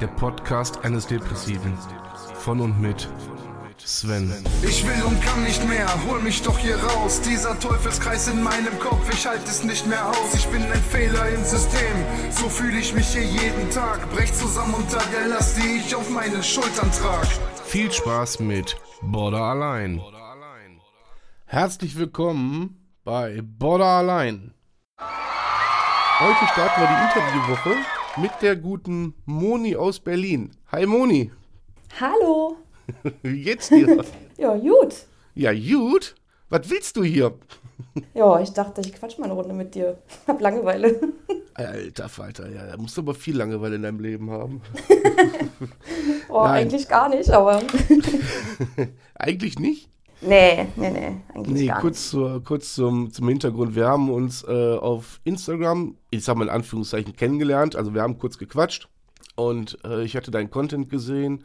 Der Podcast eines Depressiven. Von und mit Sven. Ich will und kann nicht mehr, hol mich doch hier raus. Dieser Teufelskreis in meinem Kopf, ich halte es nicht mehr aus. Ich bin ein Fehler im System, so fühle ich mich hier jeden Tag. Brech zusammen unter der Last, die ich auf meinen Schultern trag. Viel Spaß mit Border allein. Herzlich willkommen bei Border allein. Heute starten wir die Interviewwoche mit der guten Moni aus Berlin. Hi Moni, Hallo. wie geht's dir? Ja, gut. ja, gut. Was willst du hier? Ja, ich dachte, ich quatsch mal eine Runde mit dir. Hab Langeweile. Alter Falter, ja, da musst du aber viel Langeweile in deinem Leben haben. Oh, Nein. eigentlich gar nicht, aber. Eigentlich nicht? Nee, nee, nee, eigentlich Nee, gar kurz, zur, kurz zum, zum Hintergrund. Wir haben uns äh, auf Instagram, ich sag mal in Anführungszeichen, kennengelernt. Also wir haben kurz gequatscht und äh, ich hatte deinen Content gesehen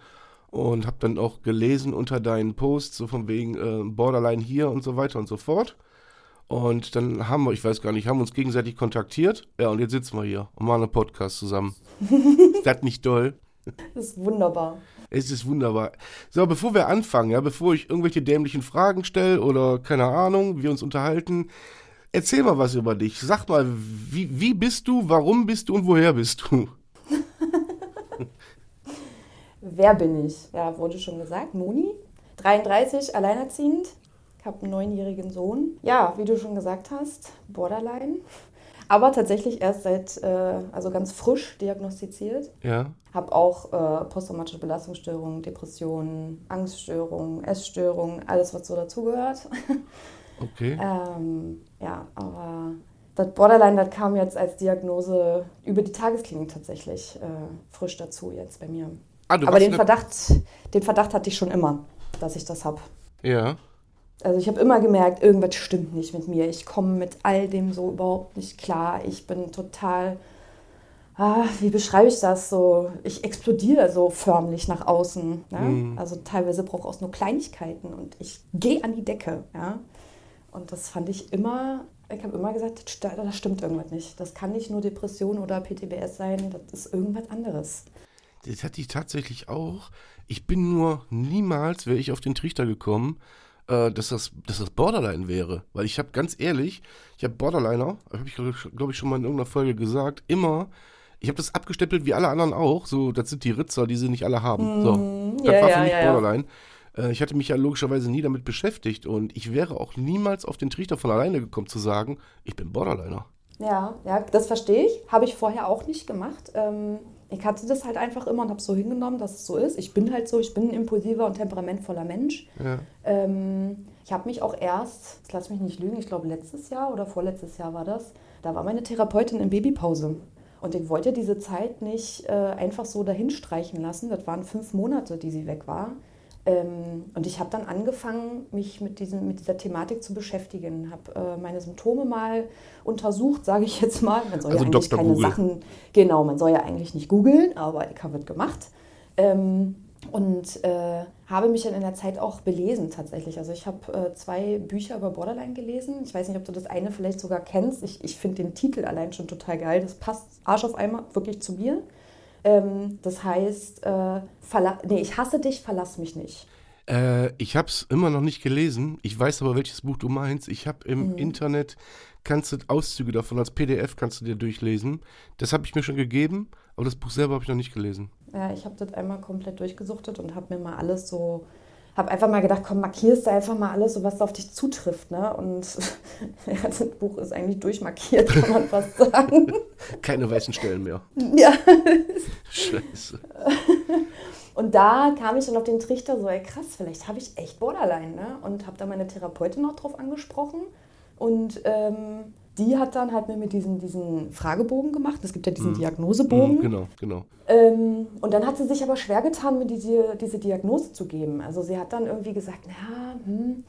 und habe dann auch gelesen unter deinen Posts, so von wegen äh, Borderline hier und so weiter und so fort. Und dann haben wir, ich weiß gar nicht, haben uns gegenseitig kontaktiert. Ja, und jetzt sitzen wir hier und machen einen Podcast zusammen. ist das nicht toll? nicht. Das ist wunderbar. Es ist wunderbar. So, bevor wir anfangen, ja, bevor ich irgendwelche dämlichen Fragen stelle oder keine Ahnung, wir uns unterhalten, erzähl mal was über dich. Sag mal, wie, wie bist du, warum bist du und woher bist du? Wer bin ich? Ja, wurde schon gesagt. Moni, 33, alleinerziehend. Ich habe einen neunjährigen Sohn. Ja, wie du schon gesagt hast, Borderline. Aber tatsächlich erst seit, äh, also ganz frisch diagnostiziert. Ja. Habe auch äh, posttraumatische Belastungsstörungen, Depressionen, Angststörungen, Essstörungen, alles, was so dazugehört. Okay. Ähm, ja, aber das Borderline, das kam jetzt als Diagnose über die Tagesklinik tatsächlich äh, frisch dazu jetzt bei mir. Ah, du aber den Verdacht, den Verdacht hatte ich schon immer, dass ich das habe. Ja. Also ich habe immer gemerkt, irgendwas stimmt nicht mit mir. Ich komme mit all dem so überhaupt nicht klar. Ich bin total, ah, wie beschreibe ich das so? Ich explodiere so förmlich nach außen. Ja? Mhm. Also teilweise brauche ich auch nur Kleinigkeiten und ich gehe an die Decke. Ja? Und das fand ich immer, ich habe immer gesagt, da stimmt irgendwas nicht. Das kann nicht nur Depression oder PTBS sein, das ist irgendwas anderes. Das hatte ich tatsächlich auch. Ich bin nur niemals, wäre ich auf den Trichter gekommen, äh, dass, das, dass das Borderline wäre. Weil ich habe ganz ehrlich, ich habe Borderliner, habe ich glaube ich schon mal in irgendeiner Folge gesagt, immer, ich habe das abgestempelt wie alle anderen auch. So, das sind die Ritzer, die sie nicht alle haben. So, das Mhm. ja, war für ja, mich ja. Borderline. Äh, Ich hatte mich ja logischerweise nie damit beschäftigt und ich wäre auch niemals auf den Trichter von alleine gekommen zu sagen, ich bin Borderliner. Ja, ja, das verstehe ich. Habe ich vorher auch nicht gemacht. Ähm, ich hatte das halt einfach immer und habe es so hingenommen, dass es so ist. Ich bin halt so, ich bin ein impulsiver und temperamentvoller Mensch. Ja. Ähm, ich habe mich auch erst, jetzt lass mich nicht lügen, ich glaube letztes Jahr oder vorletztes Jahr war das, da war meine Therapeutin in Babypause. Und ich wollte diese Zeit nicht äh, einfach so dahin streichen lassen. Das waren fünf Monate, die sie weg war. Ähm, und ich habe dann angefangen, mich mit, diesem, mit dieser Thematik zu beschäftigen. Habe äh, meine Symptome mal untersucht, sage ich jetzt mal. Man soll Also ja eigentlich Dr. keine Google. Sachen, genau, man soll ja eigentlich nicht googeln, aber ich habe es gemacht. Ähm, und äh, habe mich dann in der Zeit auch belesen tatsächlich. Also ich habe äh, zwei Bücher über Borderline gelesen. Ich weiß nicht, ob du das eine vielleicht sogar kennst. Ich, ich finde den Titel allein schon total geil. Das passt Arsch auf einmal wirklich zu mir. Ähm, das heißt, äh, nee, ich hasse dich, verlass mich nicht. Äh, ich habe es immer noch nicht gelesen. Ich weiß aber, welches Buch du meinst. Ich habe im Mhm. Internet, kannst du Auszüge davon als PDF kannst du dir durchlesen. Das habe ich mir schon gegeben, aber das Buch selber habe ich noch nicht gelesen. Ja, ich habe das einmal komplett durchgesuchtet und habe mir mal alles so habe einfach mal gedacht, komm, markierst du einfach mal alles, so was auf dich zutrifft. Ne? Und ja, das Buch ist eigentlich durchmarkiert, kann man fast sagen. Keine weißen Stellen mehr. Ja. Scheiße. Und da kam ich dann auf den Trichter so, ey krass, vielleicht habe ich echt Borderline. Ne? Und habe da meine Therapeutin noch drauf angesprochen. Und ähm, die hat dann halt mit diesen, diesen Fragebogen gemacht. Es gibt ja diesen Mhm. Diagnosebogen. Mhm, genau, genau. Ähm, und dann hat sie sich aber schwer getan, mir diese, diese Diagnose zu geben. Also sie hat dann irgendwie gesagt, na, hm,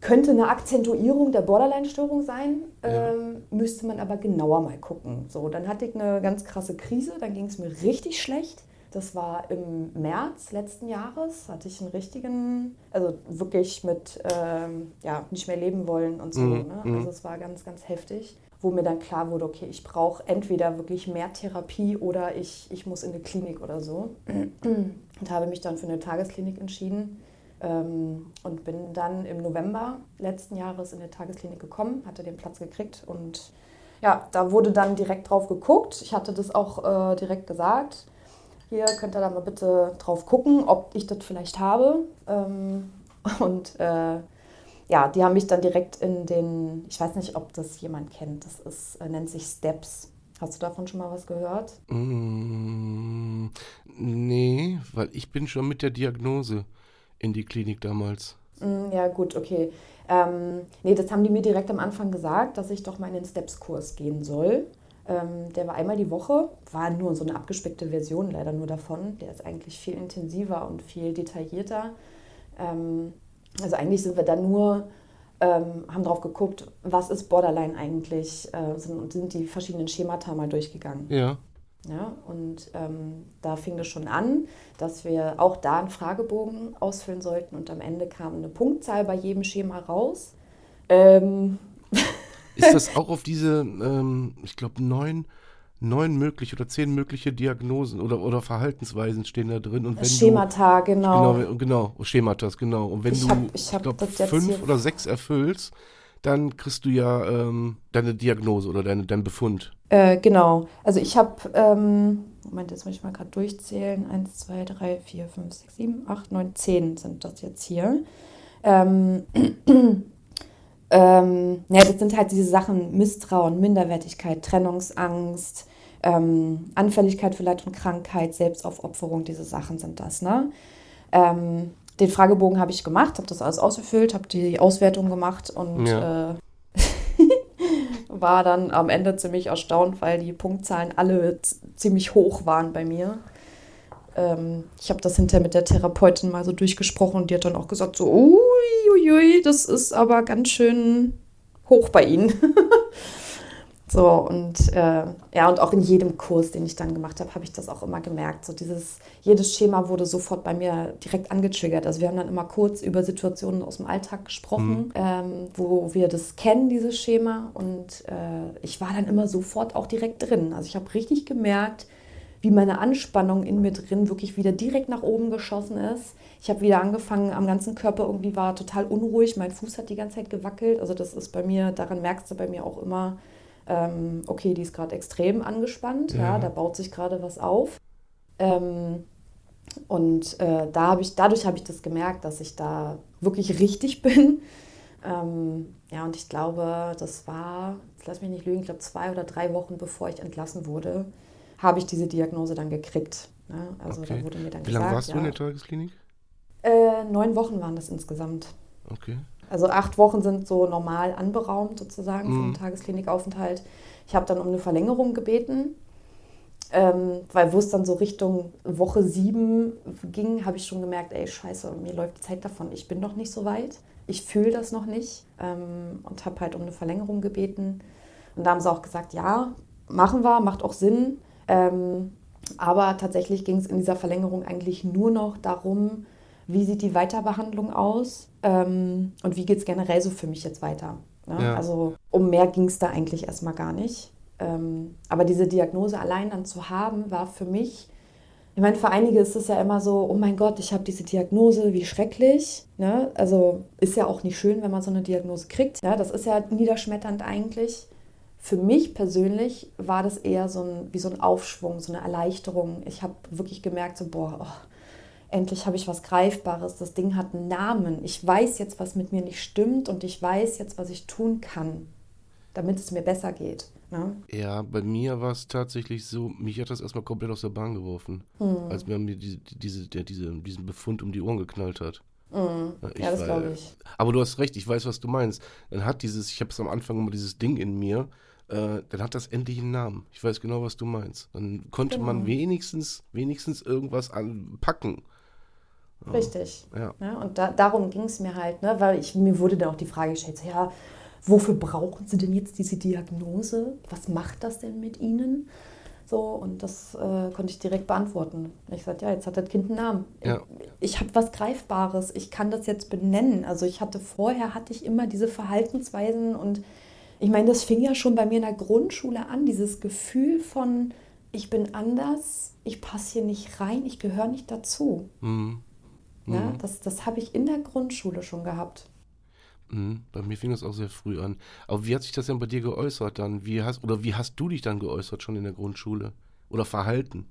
könnte eine Akzentuierung der Borderline-Störung sein, Ja. ähm, müsste man aber genauer mal gucken. So, dann hatte ich eine ganz krasse Krise, dann ging es mir richtig schlecht. Das war im März letzten Jahres, hatte ich einen richtigen, also wirklich mit, ähm, ja, nicht mehr leben wollen und so. Mhm, Ne? mhm. Also es war ganz, ganz heftig, wo mir dann klar wurde, okay, ich brauche entweder wirklich mehr Therapie oder ich, ich muss in eine Klinik oder so. Und habe mich dann für eine Tagesklinik entschieden ähm, und bin dann im November letzten Jahres in eine Tagesklinik gekommen, hatte den Platz gekriegt und ja, da wurde dann direkt drauf geguckt. Ich hatte das auch äh, direkt gesagt. Hier könnt ihr da mal bitte drauf gucken, ob ich das vielleicht habe. Ähm, und äh, ja, die haben mich dann direkt in den, ich weiß nicht, ob das jemand kennt, das ist, äh, nennt sich Steps. Hast du davon schon mal was gehört? Mm, nee, weil ich bin schon mit der Diagnose in die Klinik damals. Mm, Ja, gut, okay. Ähm, nee, das haben die mir direkt am Anfang gesagt, dass ich doch mal in den Steps-Kurs gehen soll. Ähm, der war einmal die Woche, war nur so eine abgespeckte Version leider nur davon. Der ist eigentlich viel intensiver und viel detaillierter. Ähm, also eigentlich sind wir da nur, ähm, haben drauf geguckt, was ist Borderline eigentlich äh, sind, und sind die verschiedenen Schemata mal durchgegangen. Ja. Ja, und ähm, da fing es schon an, dass wir auch da einen Fragebogen ausfüllen sollten und am Ende kam eine Punktzahl bei jedem Schema raus. Ähm, Ist das auch auf diese, ähm, ich glaube, neun, neun mögliche oder zehn mögliche Diagnosen oder, oder Verhaltensweisen stehen da drin? Und wenn Schemata, du, genau. genau, genau, Schematas, genau. Und wenn Ich du, hab- ich hab glaub, das jetzt fünf oder sechs erfüllst, dann kriegst du ja ähm, deine Diagnose oder deine, dein Befund. Äh, genau. Also ich habe, ähm, Moment, jetzt muss ich mal gerade durchzählen. Eins, zwei, drei, vier, fünf, sechs, sieben, acht, neun, zehn sind das jetzt hier. Ähm, ähm, ja, das sind halt diese Sachen Misstrauen, Minderwertigkeit, Trennungsangst, ähm, Anfälligkeit für Leid und Krankheit, Selbstaufopferung, diese Sachen sind das, ne? Ähm, den Fragebogen habe ich gemacht, habe das alles ausgefüllt, habe die Auswertung gemacht und Ja. äh, war dann am Ende ziemlich erstaunt, weil die Punktzahlen alle ziemlich hoch waren bei mir. Ähm, ich habe das hinterher mit der Therapeutin mal so durchgesprochen und die hat dann auch gesagt, so, uiuiui, das ist aber ganz schön hoch bei Ihnen. so, und äh, ja, und auch in jedem Kurs, den ich dann gemacht habe, habe ich das auch immer gemerkt. So dieses, jedes Schema wurde sofort bei mir direkt angetriggert. Also wir haben dann immer kurz über Situationen aus dem Alltag gesprochen, ähm, wo wir das kennen, dieses Schema. Und äh, ich war dann immer sofort auch direkt drin. Also ich habe richtig gemerkt, wie meine Anspannung in mir drin wirklich wieder direkt nach oben geschossen ist. Ich habe wieder angefangen, am ganzen Körper irgendwie war total unruhig. Mein Fuß hat die ganze Zeit gewackelt. Also das ist bei mir, daran merkst du bei mir auch immer, ähm, okay, die ist gerade extrem angespannt. Ja. Ja. da baut sich gerade was auf. Ähm, und äh, da habe ich, dadurch habe ich das gemerkt, dass ich da wirklich richtig bin. Ähm, ja, und ich glaube, das war, jetzt lass mich nicht lügen, ich glaube zwei oder drei Wochen bevor ich entlassen wurde, habe ich diese Diagnose dann gekriegt. Ne? Also Okay. da wurde mir dann Wie gesagt, lange warst ja, du in der Tagesklinik? äh, neun Wochen waren das insgesamt. Okay. Also acht Wochen sind so normal anberaumt sozusagen Mhm. vom Tagesklinikaufenthalt. Ich habe dann um eine Verlängerung gebeten, ähm, weil wo es dann so Richtung Woche sieben ging, habe ich schon gemerkt, ey scheiße, mir läuft die Zeit davon. Ich bin noch nicht so weit. Ich fühle das noch nicht ähm, und habe halt um eine Verlängerung gebeten. Und da haben sie auch gesagt, ja, machen wir, macht auch Sinn. Ähm, aber tatsächlich ging es in dieser Verlängerung eigentlich nur noch darum, wie sieht die Weiterbehandlung aus ähm, und wie geht es generell so für mich jetzt weiter. Ne? Ja. Also um mehr ging es da eigentlich erstmal gar nicht. Ähm, aber diese Diagnose allein dann zu haben, war für mich, ich meine, für einige ist es ja immer so, oh mein Gott, ich habe diese Diagnose, wie schrecklich. Ne? Also ist ja auch nicht schön, wenn man so eine Diagnose kriegt. Ja? Das ist ja niederschmetternd eigentlich. Für mich persönlich war das eher so ein, wie so ein Aufschwung, so eine Erleichterung. Ich habe wirklich gemerkt, so, boah, oh, endlich habe ich was Greifbares, das Ding hat einen Namen. Ich weiß jetzt, was mit mir nicht stimmt und ich weiß jetzt, was ich tun kann, damit es mir besser geht. Ne? Ja, bei mir war es tatsächlich so, mich hat das erstmal komplett aus der Bahn geworfen, hm. als mir diese, diese, der, diese, diesen Befund um die Ohren geknallt hat. Mhm. ja, das glaube ich. Aber du hast recht, ich weiß, was du meinst. Dann hat dieses, ich habe es am Anfang immer dieses Ding in mir, äh, dann hat das endlich einen Namen. Ich weiß genau, was du meinst. Dann konnte genau. man wenigstens, wenigstens irgendwas anpacken. Richtig. Ja. ja und da, darum ging es mir halt, ne? weil ich, mir wurde dann auch die Frage gestellt, ja, wofür brauchen Sie denn jetzt diese Diagnose? Was macht das denn mit Ihnen? So, und das äh, konnte ich direkt beantworten. Ich sagte, ja, jetzt hat das Kind einen Namen. Ja. Ich, ich habe was Greifbares, ich kann das jetzt benennen. Also ich hatte vorher, hatte ich immer diese Verhaltensweisen und ich meine, das fing ja schon bei mir in der Grundschule an, dieses Gefühl von, ich bin anders, ich passe hier nicht rein, ich gehöre nicht dazu. Mhm. Ja, mhm. das, das habe ich in der Grundschule schon gehabt. Mhm. Bei mir fing das auch sehr früh an. Aber wie hat sich das denn bei dir geäußert dann? Wie hast, oder wie hast du dich dann geäußert schon in der Grundschule? Oder verhalten?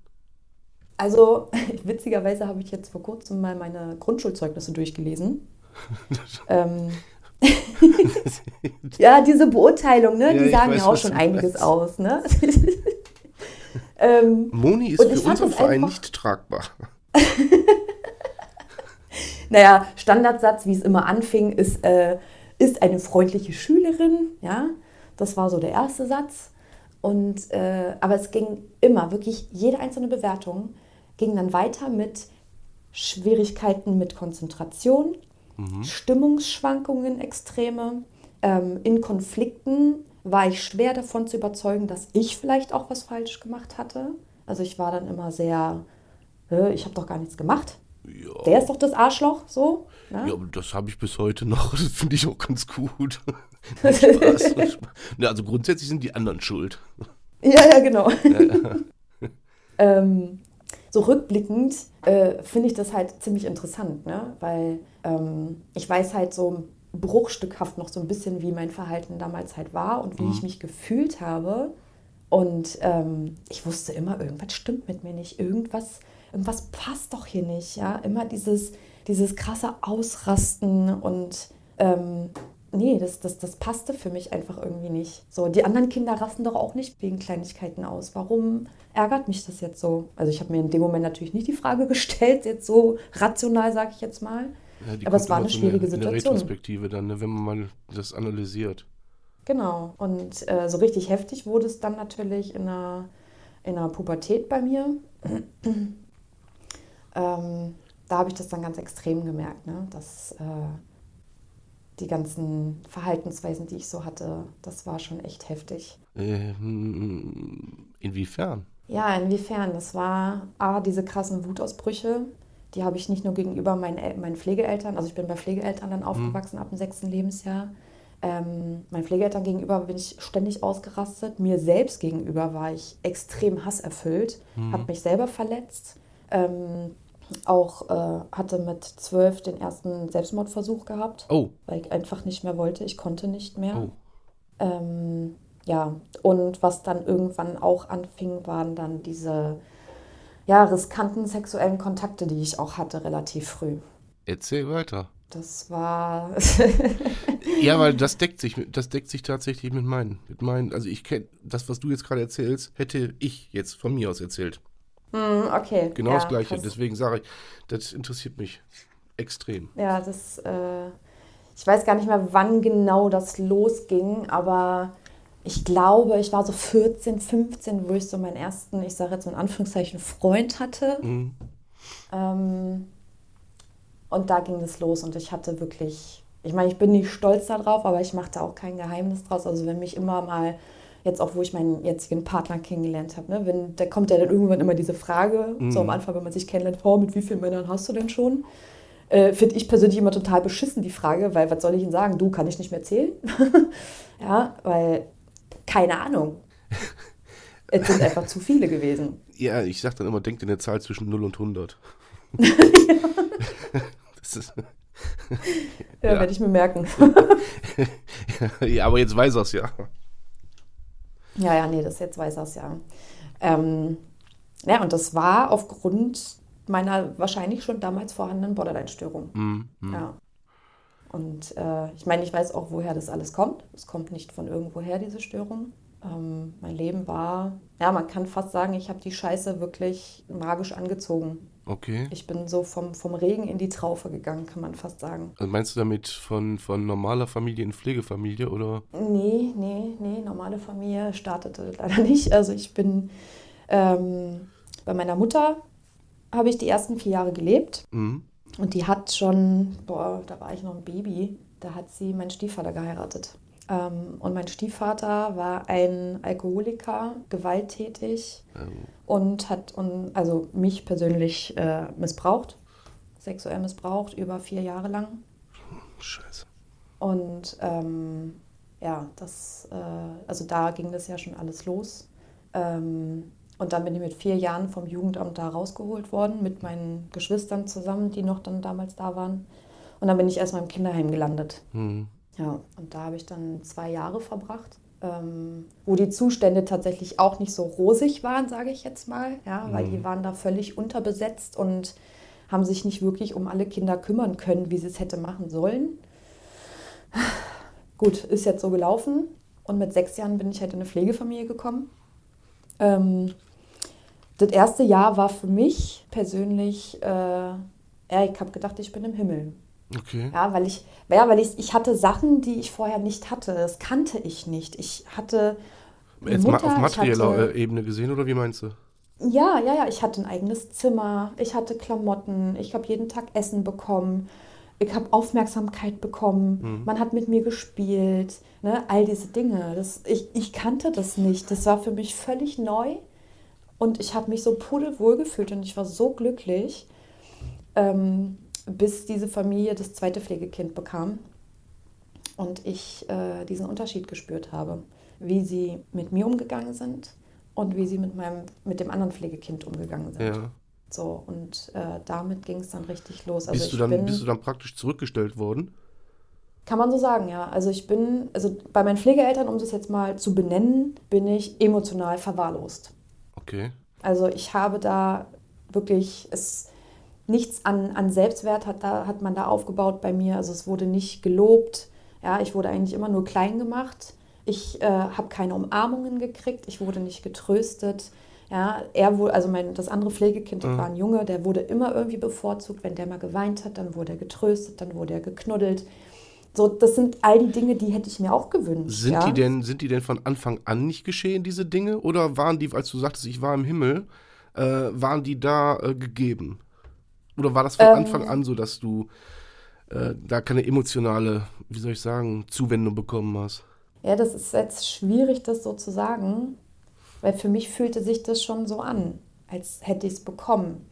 Also, witzigerweise habe ich jetzt vor kurzem mal meine Grundschulzeugnisse durchgelesen. ähm, ja, diese Beurteilung, ne, ja, die sagen weiß, ja auch schon einiges aus. Ne? ähm, Moni ist für unseren Verein nicht tragbar. naja, Standardsatz, wie es immer anfing, ist, äh, ist eine freundliche Schülerin. Ja, das war so der erste Satz. Und, äh, aber es ging immer, wirklich jede einzelne Bewertung ging dann weiter mit Schwierigkeiten mit Konzentration, mhm. Stimmungsschwankungen extreme. Ähm, in Konflikten war ich schwer davon zu überzeugen, dass ich vielleicht auch was falsch gemacht hatte. Also ich war dann immer sehr, ich habe doch gar nichts gemacht. Ja. Der ist doch das Arschloch, so. Ne? Ja, das habe ich bis heute noch. Das finde ich auch ganz gut. Spaß, Spaß. Ja, also grundsätzlich sind die anderen schuld. Ja, ja, genau. Ja. ähm, so rückblickend äh, finde ich das halt ziemlich interessant, ne? weil ähm, ich weiß halt so bruchstückhaft noch so ein bisschen, wie mein Verhalten damals halt war und wie mhm. ich mich gefühlt habe. Und ähm, ich wusste immer, irgendwas stimmt mit mir nicht, irgendwas irgendwas passt doch hier nicht. Ja? Immer dieses, dieses krasse Ausrasten und ähm, nee, das, das, das passte für mich einfach irgendwie nicht. So, die anderen Kinder rasten doch auch nicht wegen Kleinigkeiten aus. Warum ärgert mich das jetzt so? Also ich habe mir in dem Moment natürlich nicht die Frage gestellt, jetzt so rational, sage ich jetzt mal. Ja, Aber es war eine schwierige eine, Situation. Eine Retrospektive dann, ne, wenn man mal das analysiert. Genau. Und äh, so richtig heftig wurde es dann natürlich in der, in der Pubertät bei mir ähm, da habe ich das dann ganz extrem gemerkt, ne? dass äh, die ganzen Verhaltensweisen, die ich so hatte, das war schon echt heftig. Ähm, inwiefern? Ja, inwiefern? Das war A, diese krassen Wutausbrüche, die habe ich nicht nur gegenüber meinen, El meinen Pflegeeltern, also ich bin bei Pflegeeltern dann mhm. aufgewachsen mhm. ab dem sechsten Lebensjahr. Ähm, meinen Pflegeeltern gegenüber bin ich ständig ausgerastet. Mir selbst gegenüber war ich extrem hasserfüllt, mhm. habe mich selber verletzt. Ähm, auch äh, hatte mit zwölf den ersten Selbstmordversuch gehabt, oh. weil ich einfach nicht mehr wollte. Ich konnte nicht mehr. Oh. Ähm, ja, und was dann irgendwann auch anfing, waren dann diese ja, riskanten sexuellen Kontakte, die ich auch hatte, relativ früh. Erzähl weiter. Das war. ja, weil das deckt sich, das deckt sich tatsächlich mit meinen, mit meinen. Also ich kenne das, was du jetzt gerade erzählst, hätte ich jetzt von mir aus erzählt. Mm, okay. Genau ja, das Gleiche. Krass. Deswegen sage ich, das interessiert mich extrem. Ja, das, äh, ich weiß gar nicht mehr, wann genau das losging, aber ich glaube, ich war so 14, 15, wo ich so meinen ersten, ich sage jetzt in Anführungszeichen, Freund hatte. Mhm. Ähm, und da ging es los und ich hatte wirklich, ich meine, ich bin nicht stolz darauf, aber ich machte auch kein Geheimnis draus. Also wenn mich immer mal jetzt auch, wo ich meinen jetzigen Partner kennengelernt habe, ne? Wenn, da kommt ja dann irgendwann immer diese Frage, mhm. so am Anfang, wenn man sich kennenlernt, oh, mit wie vielen Männern hast du denn schon? Äh, Finde ich persönlich immer total beschissen, die Frage, weil was soll ich Ihnen sagen? Du, kann ich nicht mehr zählen? ja, weil, keine Ahnung. es sind einfach zu viele gewesen. Ja, ich sag dann immer, denkt in der Zahl zwischen 0 und 100. das ist... Ja, ja. werde ich mir merken. ja, aber jetzt weiß er es ja. Ja, ja, nee, das jetzt weiß er es ja. Ähm, ja, und das war aufgrund meiner wahrscheinlich schon damals vorhandenen Borderline-Störung. Mhm. mhm. Ja. Und äh, ich meine, ich weiß auch, woher das alles kommt. Es kommt nicht von irgendwoher, diese Störung. Ähm, mein Leben war, ja, man kann fast sagen, ich habe die Scheiße wirklich magisch angezogen. Okay. Ich bin so vom, vom Regen in die Traufe gegangen, kann man fast sagen. Also meinst du damit von, von normaler Familie in Pflegefamilie oder? Nee, nee, nee, normale Familie startete leider nicht. Also ich bin ähm, bei meiner Mutter habe ich die ersten vier Jahre gelebt. Mhm. Und die hat schon, boah, da war ich noch ein Baby, da hat sie meinen Stiefvater geheiratet. Ähm, und mein Stiefvater war ein Alkoholiker, gewalttätig und hat und, also mich persönlich äh, missbraucht, sexuell missbraucht, über vier Jahre lang. Scheiße. Und ähm, ja, das, äh, also da ging das ja schon alles los. Ähm, und dann bin ich mit vier Jahren vom Jugendamt da rausgeholt worden, mit meinen Geschwistern zusammen, die noch dann damals da waren. Und dann bin ich erstmal im Kinderheim gelandet. Mhm. Ja, und da habe ich dann zwei Jahre verbracht, ähm, wo die Zustände tatsächlich auch nicht so rosig waren, sage ich jetzt mal. Ja, weil die waren da völlig unterbesetzt und haben sich nicht wirklich um alle Kinder kümmern können, wie sie es hätte machen sollen. Gut, ist jetzt so gelaufen. Und mit sechs Jahren bin ich halt in eine Pflegefamilie gekommen. Ähm, das erste Jahr war für mich persönlich, äh, ja, ich habe gedacht, ich bin im Himmel. Okay. Ja, weil ich, ja, weil ich, ich hatte Sachen, die ich vorher nicht hatte. Das kannte ich nicht. Ich hatte. Jetzt Mutter, auf materieller hatte- äh, Ebene gesehen oder wie meinst du? ja, ja, ja. Ich hatte ein eigenes Zimmer. Ich hatte Klamotten. Ich habe jeden Tag Essen bekommen. Ich habe Aufmerksamkeit bekommen. Man hat mit mir gespielt. Ne? All diese Dinge. Das, ich, ich kannte das nicht. Das war für mich völlig neu. Und ich habe mich so pudelwohl gefühlt und ich war so glücklich, ähm, bis diese Familie das zweite Pflegekind bekam und ich äh, diesen Unterschied gespürt habe, wie sie mit mir umgegangen sind und wie sie mit meinem mit dem anderen Pflegekind umgegangen sind. Ja. So und äh, damit ging es dann richtig los. Also bist, du dann, bin, bist du dann praktisch zurückgestellt worden? kann man so sagen, ja. Also ich bin, also bei meinen Pflegeeltern, um das jetzt mal zu benennen, bin ich emotional verwahrlost. Okay. Also ich habe da wirklich es nichts an, an Selbstwert hat, da, hat man da aufgebaut bei mir. Also es wurde nicht gelobt. Ja, ich wurde eigentlich immer nur klein gemacht. Ich äh, habe keine Umarmungen gekriegt. Ich wurde nicht getröstet. Ja, er wurde, also mein, das andere Pflegekind das Mhm. war ein Junge, der wurde immer irgendwie bevorzugt. Wenn der mal geweint hat, dann wurde er getröstet, dann wurde er geknuddelt. So, das sind all die Dinge, die hätte ich mir auch gewünscht. Sind, ja? die denn, sind die denn von Anfang an nicht geschehen, diese Dinge? Oder waren die, als du sagtest, ich war im Himmel, äh, waren die da äh, gegeben? Oder war das von Ähm. Anfang an so, dass du äh, da keine emotionale, wie soll ich sagen, Zuwendung bekommen hast? Ja, das ist jetzt schwierig, das so zu sagen, weil für mich fühlte sich das schon so an, als hätte ich es bekommen.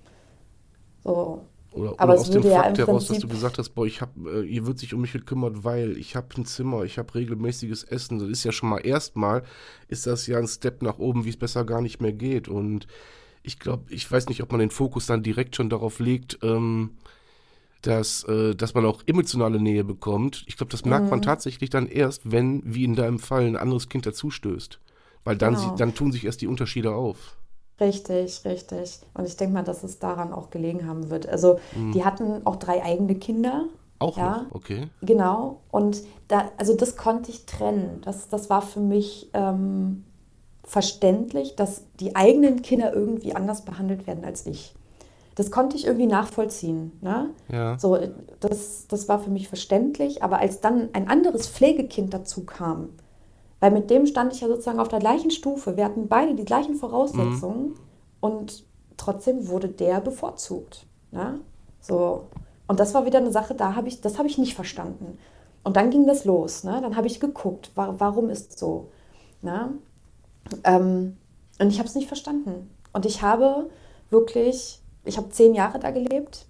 So, Oder, Aber oder es aus dem ja Fakt im heraus, dass du gesagt hast, boah, ich hab, äh, ihr wird sich um mich gekümmert, weil ich habe ein Zimmer, ich habe regelmäßiges Essen. Das ist ja schon mal erstmal, ist das ja ein Step nach oben, wie es besser gar nicht mehr geht. Und ich glaube, ich weiß nicht, ob man den Fokus dann direkt schon darauf legt, ähm, dass, äh, dass man auch emotionale Nähe bekommt. Ich glaube, das merkt Mhm. man tatsächlich dann erst, wenn, wie in deinem Fall, ein anderes Kind dazustößt. Weil dann, Genau. sie, dann tun sich erst die Unterschiede auf. richtig, richtig. Und ich denke mal, dass es daran auch gelegen haben wird. Also, die hatten auch drei eigene Kinder. Auch Ja. noch, okay. Genau. Und da, also das konnte ich trennen. Das, das war für mich ähm, verständlich, dass die eigenen Kinder irgendwie anders behandelt werden als ich. Das konnte ich irgendwie nachvollziehen. Ne? Ja. So, das, das war für mich verständlich. Aber als dann ein anderes Pflegekind dazu kam, weil mit dem stand ich ja sozusagen auf der gleichen Stufe, wir hatten beide die gleichen Voraussetzungen und trotzdem wurde der bevorzugt. Ne? So. Und das war wieder eine Sache, da habe ich, das habe ich nicht verstanden. Und dann ging das los. Ne? Dann habe ich geguckt, wa warum ist so. Ne? Ähm, und ich habe es nicht verstanden. Und ich habe wirklich, ich habe zehn Jahre da gelebt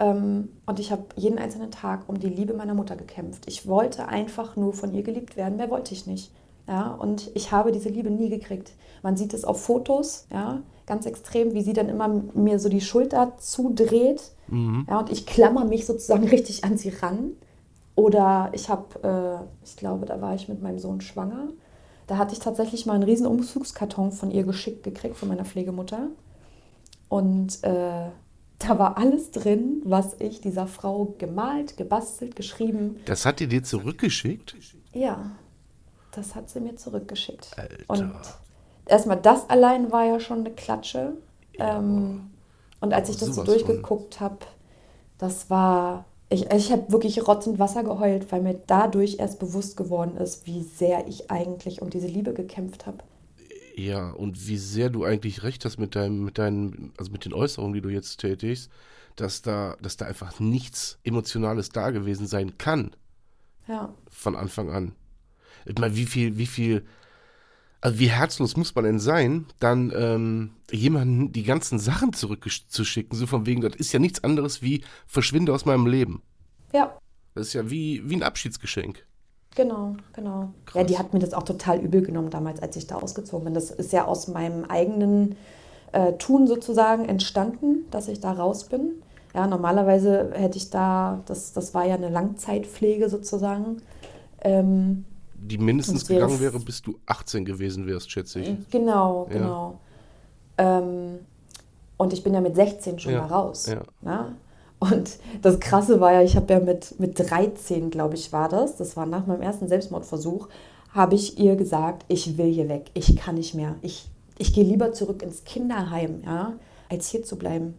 ähm, und ich habe jeden einzelnen Tag um die Liebe meiner Mutter gekämpft. Ich wollte einfach nur von ihr geliebt werden, mehr wollte ich nicht. Ja, und ich habe diese Liebe nie gekriegt. Man sieht es auf Fotos, ja, ganz extrem, wie sie dann immer mir so die Schulter zudreht. Ja, und ich klammer mich sozusagen richtig an sie ran. Oder ich habe, äh, ich glaube, da war ich mit meinem Sohn schwanger. Da hatte ich tatsächlich mal einen riesen Umzugskarton von ihr geschickt gekriegt, von meiner Pflegemutter. Und äh, Da war alles drin, was ich dieser Frau gemalt, gebastelt, geschrieben. Das hat die dir zurückgeschickt? Ja, das hat sie mir zurückgeschickt. Alter. Und erstmal das allein war ja schon eine Klatsche. Ähm, und als ich das so durchgeguckt habe, das war. Ich, ich habe wirklich Rotz und Wasser geheult, weil mir dadurch erst bewusst geworden ist, wie sehr ich eigentlich um diese Liebe gekämpft habe. Ja, und wie sehr du eigentlich recht hast mit deinem, mit deinen, also mit den Äußerungen, die du jetzt tätigst, dass da, dass da einfach nichts Emotionales da gewesen sein kann Ja, von Anfang an. Ich meine, wie viel, wie viel, also wie herzlos muss man denn sein, dann ähm, jemanden die ganzen Sachen zurückzuschicken, so von wegen, das ist ja nichts anderes wie verschwinde aus meinem Leben. ja, Das ist ja wie, wie ein Abschiedsgeschenk. Genau, genau. Krass. Ja, die hat mir das auch total übel genommen damals, als ich da ausgezogen bin. Das ist ja aus meinem eigenen äh, Tun sozusagen entstanden, dass ich da raus bin. Ja, normalerweise hätte ich da, das, das war ja eine Langzeitpflege sozusagen. Ähm, Die mindestens gegangen wäre, bis du 18 gewesen wärst, schätze ich. genau, Ja. genau. Ähm, und ich bin ja mit 16 schon Ja, da raus. ja. Na? Und das Krasse war ja, ich habe ja mit, mit 13, glaube ich, war das, das war nach meinem ersten Selbstmordversuch, habe ich ihr gesagt, ich will hier weg, ich kann nicht mehr. Ich, ich gehe lieber zurück ins Kinderheim, ja, als hier zu bleiben.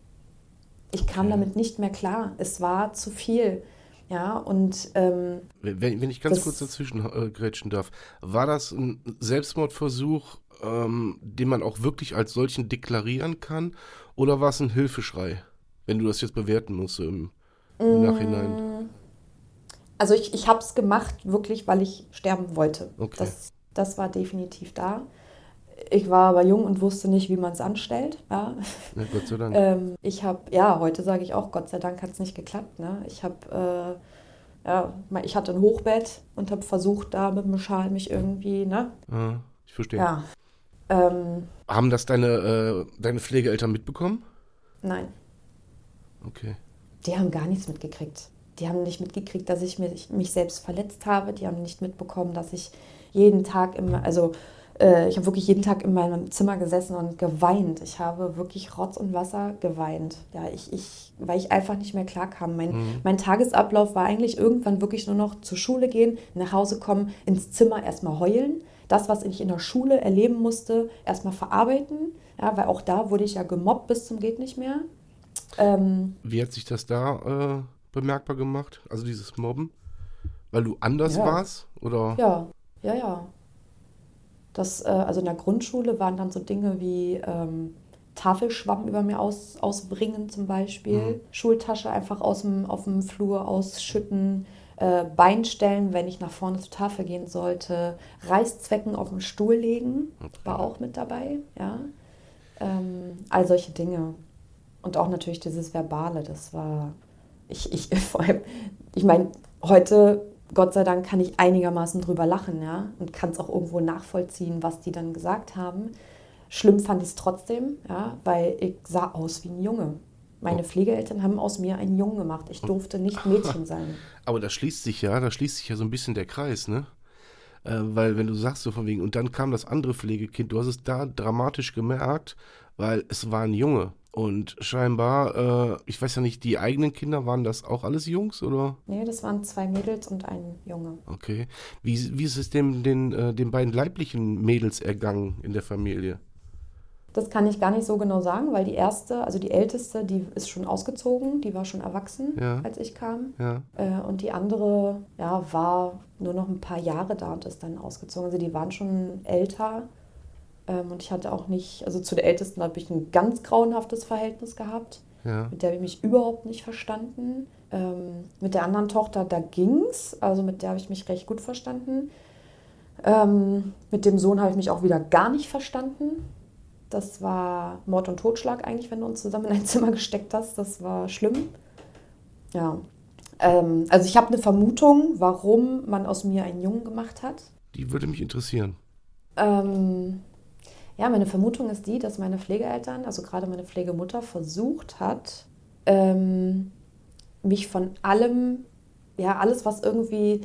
Ich kam Okay. damit nicht mehr klar. Es war zu viel. Ja, und ähm, Wenn, wenn ich ganz Das- kurz dazwischen äh, grätschen darf, war das ein Selbstmordversuch, ähm, den man auch wirklich als solchen deklarieren kann, oder war es ein Hilfeschrei, wenn du das jetzt bewerten musst im, im Nachhinein? Also ich, ich habe es gemacht, wirklich, weil ich sterben wollte. Okay. Das, das war definitiv da. Ich war aber jung und wusste nicht, wie man es anstellt. Ja. Ja, Gott sei Dank. Ähm, ich habe, ja, heute sage ich auch, Gott sei Dank hat es nicht geklappt. Ne? Ich habe, äh, ja, ich hatte ein Hochbett und habe versucht, da mit dem Schal mich irgendwie, ne? Ah, ich verstehe. Ja. Ähm, Haben das deine, äh, deine Pflegeeltern mitbekommen? nein, Okay. die haben gar nichts mitgekriegt. Die haben nicht mitgekriegt, dass ich mich, mich selbst verletzt habe. Die haben nicht mitbekommen, dass ich jeden Tag immer, also äh, ich habe wirklich jeden Tag in meinem Zimmer gesessen und geweint. Ich habe wirklich Rotz und Wasser geweint. Ja, ich, ich, weil ich einfach nicht mehr klarkam. Mein, mein Tagesablauf war eigentlich irgendwann wirklich nur noch zur Schule gehen, nach Hause kommen, ins Zimmer erstmal heulen. Das, was ich in der Schule erleben musste, erstmal verarbeiten. Ja, weil auch da wurde ich ja gemobbt bis zum geht nicht mehr. Ähm, Wie hat sich das da äh, bemerkbar gemacht? Also dieses Mobben? Weil du anders Ja. warst? Oder? Ja, ja, ja. Das, äh, also in der Grundschule waren dann so Dinge wie ähm, Tafelschwamm über mir aus, ausbringen zum Beispiel, Schultasche einfach aus dem, auf dem Flur ausschütten, äh, Beinstellen, wenn ich nach vorne zur Tafel gehen sollte, Reißzwecken auf den Stuhl legen, war auch mit dabei, ja. Ähm, all solche Dinge. Und auch natürlich dieses Verbale, das war, ich, ich, vor allem, ich meine, heute, Gott sei Dank, kann ich einigermaßen drüber lachen, ja, und kann es auch irgendwo nachvollziehen, was die dann gesagt haben. Schlimm fand ich es trotzdem, ja, weil ich sah aus wie ein Junge. Meine Oh. Pflegeeltern haben aus mir einen Jungen gemacht. Ich durfte nicht Mädchen sein. Aber da schließt sich ja, da schließt sich ja so ein bisschen der Kreis, ne? Äh, weil wenn du sagst so von wegen, und dann kam das andere Pflegekind, du hast es da dramatisch gemerkt, weil es war ein Junge. Und scheinbar, äh, ich weiß ja nicht, die eigenen Kinder, waren das auch alles Jungs, oder? Nee, das waren zwei Mädels und ein Junge. Okay. Wie, wie ist es dem, den, äh, den beiden leiblichen Mädels ergangen in der Familie? Das kann ich gar nicht so genau sagen, weil die erste, also die älteste, die ist schon ausgezogen, die war schon erwachsen, Ja. als ich kam. Ja. Äh, und die andere, ja, war nur noch ein paar Jahre da und ist dann ausgezogen. Also die waren schon älter. Ähm, und ich hatte auch nicht, also zu der Ältesten habe ich ein ganz grauenhaftes Verhältnis gehabt. Ja. Mit der habe ich mich überhaupt nicht verstanden. Ähm, mit der anderen Tochter, da ging's. Also mit der habe ich mich recht gut verstanden. Ähm, mit dem Sohn habe ich mich auch wieder gar nicht verstanden. Das war Mord und Totschlag eigentlich, wenn du uns zusammen in ein Zimmer gesteckt hast. Das war schlimm. Ja. Ähm, also ich habe eine Vermutung, warum man aus mir einen Jungen gemacht hat. Die würde mich interessieren. Ähm, ja, meine Vermutung ist die, dass meine Pflegeeltern, also gerade meine Pflegemutter, versucht hat, ähm, mich von allem, ja, alles, was irgendwie,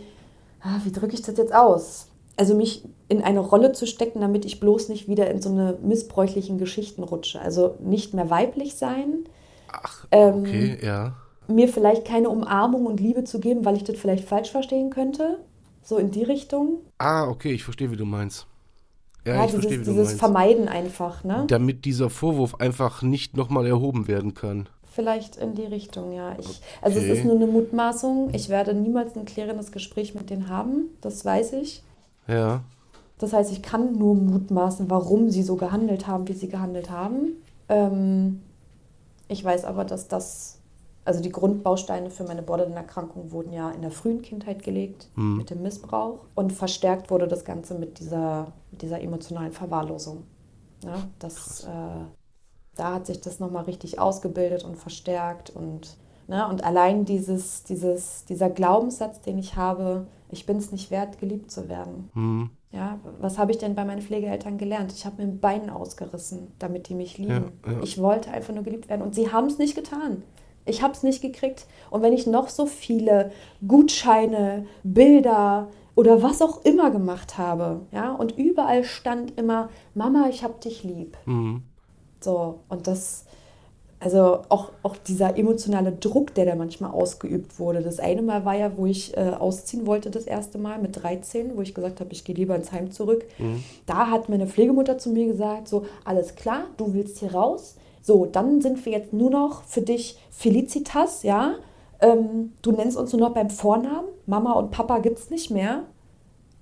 ah, wie drücke ich das jetzt aus? Also mich in eine Rolle zu stecken, damit ich bloß nicht wieder in so eine missbräuchlichen Geschichten rutsche. Also nicht mehr weiblich sein, Ach, Ähm, okay, ja. mir vielleicht keine Umarmung und Liebe zu geben, weil ich das vielleicht falsch verstehen könnte. So in die Richtung. Ah, okay, ich verstehe, wie du meinst. Ja, Ja, ich verstehe, dieses, wie du dieses meinst. Vermeiden einfach, ne? Damit dieser Vorwurf einfach nicht nochmal erhoben werden kann. Vielleicht in die Richtung, ja. Ich, also Okay. es ist nur eine Mutmaßung. Ich werde niemals ein klärendes Gespräch mit denen haben, das weiß ich. Ja. Das heißt, ich kann nur mutmaßen, warum sie so gehandelt haben, wie sie gehandelt haben. Ähm, ich weiß aber, dass das, also die Grundbausteine für meine Borderline-Erkrankung wurden ja in der frühen Kindheit gelegt, mit dem Missbrauch. Und verstärkt wurde das Ganze mit dieser, mit dieser emotionalen Verwahrlosung. Ja, das, äh, da hat sich das nochmal richtig ausgebildet und verstärkt. Und, ne, und allein dieses, dieses, dieser Glaubenssatz, den ich habe, ich bin es nicht wert, geliebt zu werden. Hm. Ja, was habe ich denn bei meinen Pflegeeltern gelernt? Ich habe mir ein Bein ausgerissen, damit die mich lieben. Ja, ja. Ich wollte einfach nur geliebt werden und sie haben es nicht getan. Ich habe es nicht gekriegt. Und wenn ich noch so viele Gutscheine, Bilder oder was auch immer gemacht habe, ja, und überall stand immer, Mama, ich hab dich lieb. Hm. So, und das, also auch, auch dieser emotionale Druck, der da manchmal ausgeübt wurde. Das eine Mal war ja, wo ich äh, ausziehen wollte, das erste Mal mit 13, wo ich gesagt habe, ich gehe lieber ins Heim zurück. Da hat meine Pflegemutter zu mir gesagt, so, alles klar, du willst hier raus. So, dann sind wir jetzt nur noch für dich Felicitas, ja. Ähm, du nennst uns nur noch beim Vornamen. Mama und Papa gibt's nicht mehr.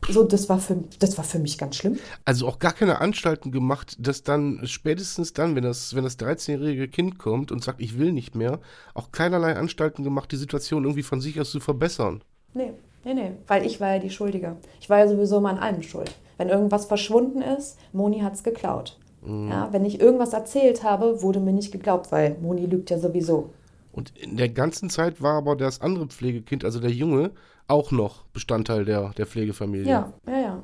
So, das war für, das war für mich ganz schlimm. Also auch gar keine Anstalten gemacht, dass dann spätestens dann, wenn das, wenn das 13-jährige Kind kommt und sagt, ich will nicht mehr, auch keinerlei Anstalten gemacht, die Situation irgendwie von sich aus zu verbessern. Nee, nee, nee, weil ich war ja die Schuldige. Ich war ja sowieso mal an allem schuld. Wenn irgendwas verschwunden ist, Moni hat's geklaut. Ja, wenn ich irgendwas erzählt habe, wurde mir nicht geglaubt, weil Moni lügt ja sowieso. Und in der ganzen Zeit war aber das andere Pflegekind, also der Junge, auch noch Bestandteil der, der Pflegefamilie. Ja, ja, ja.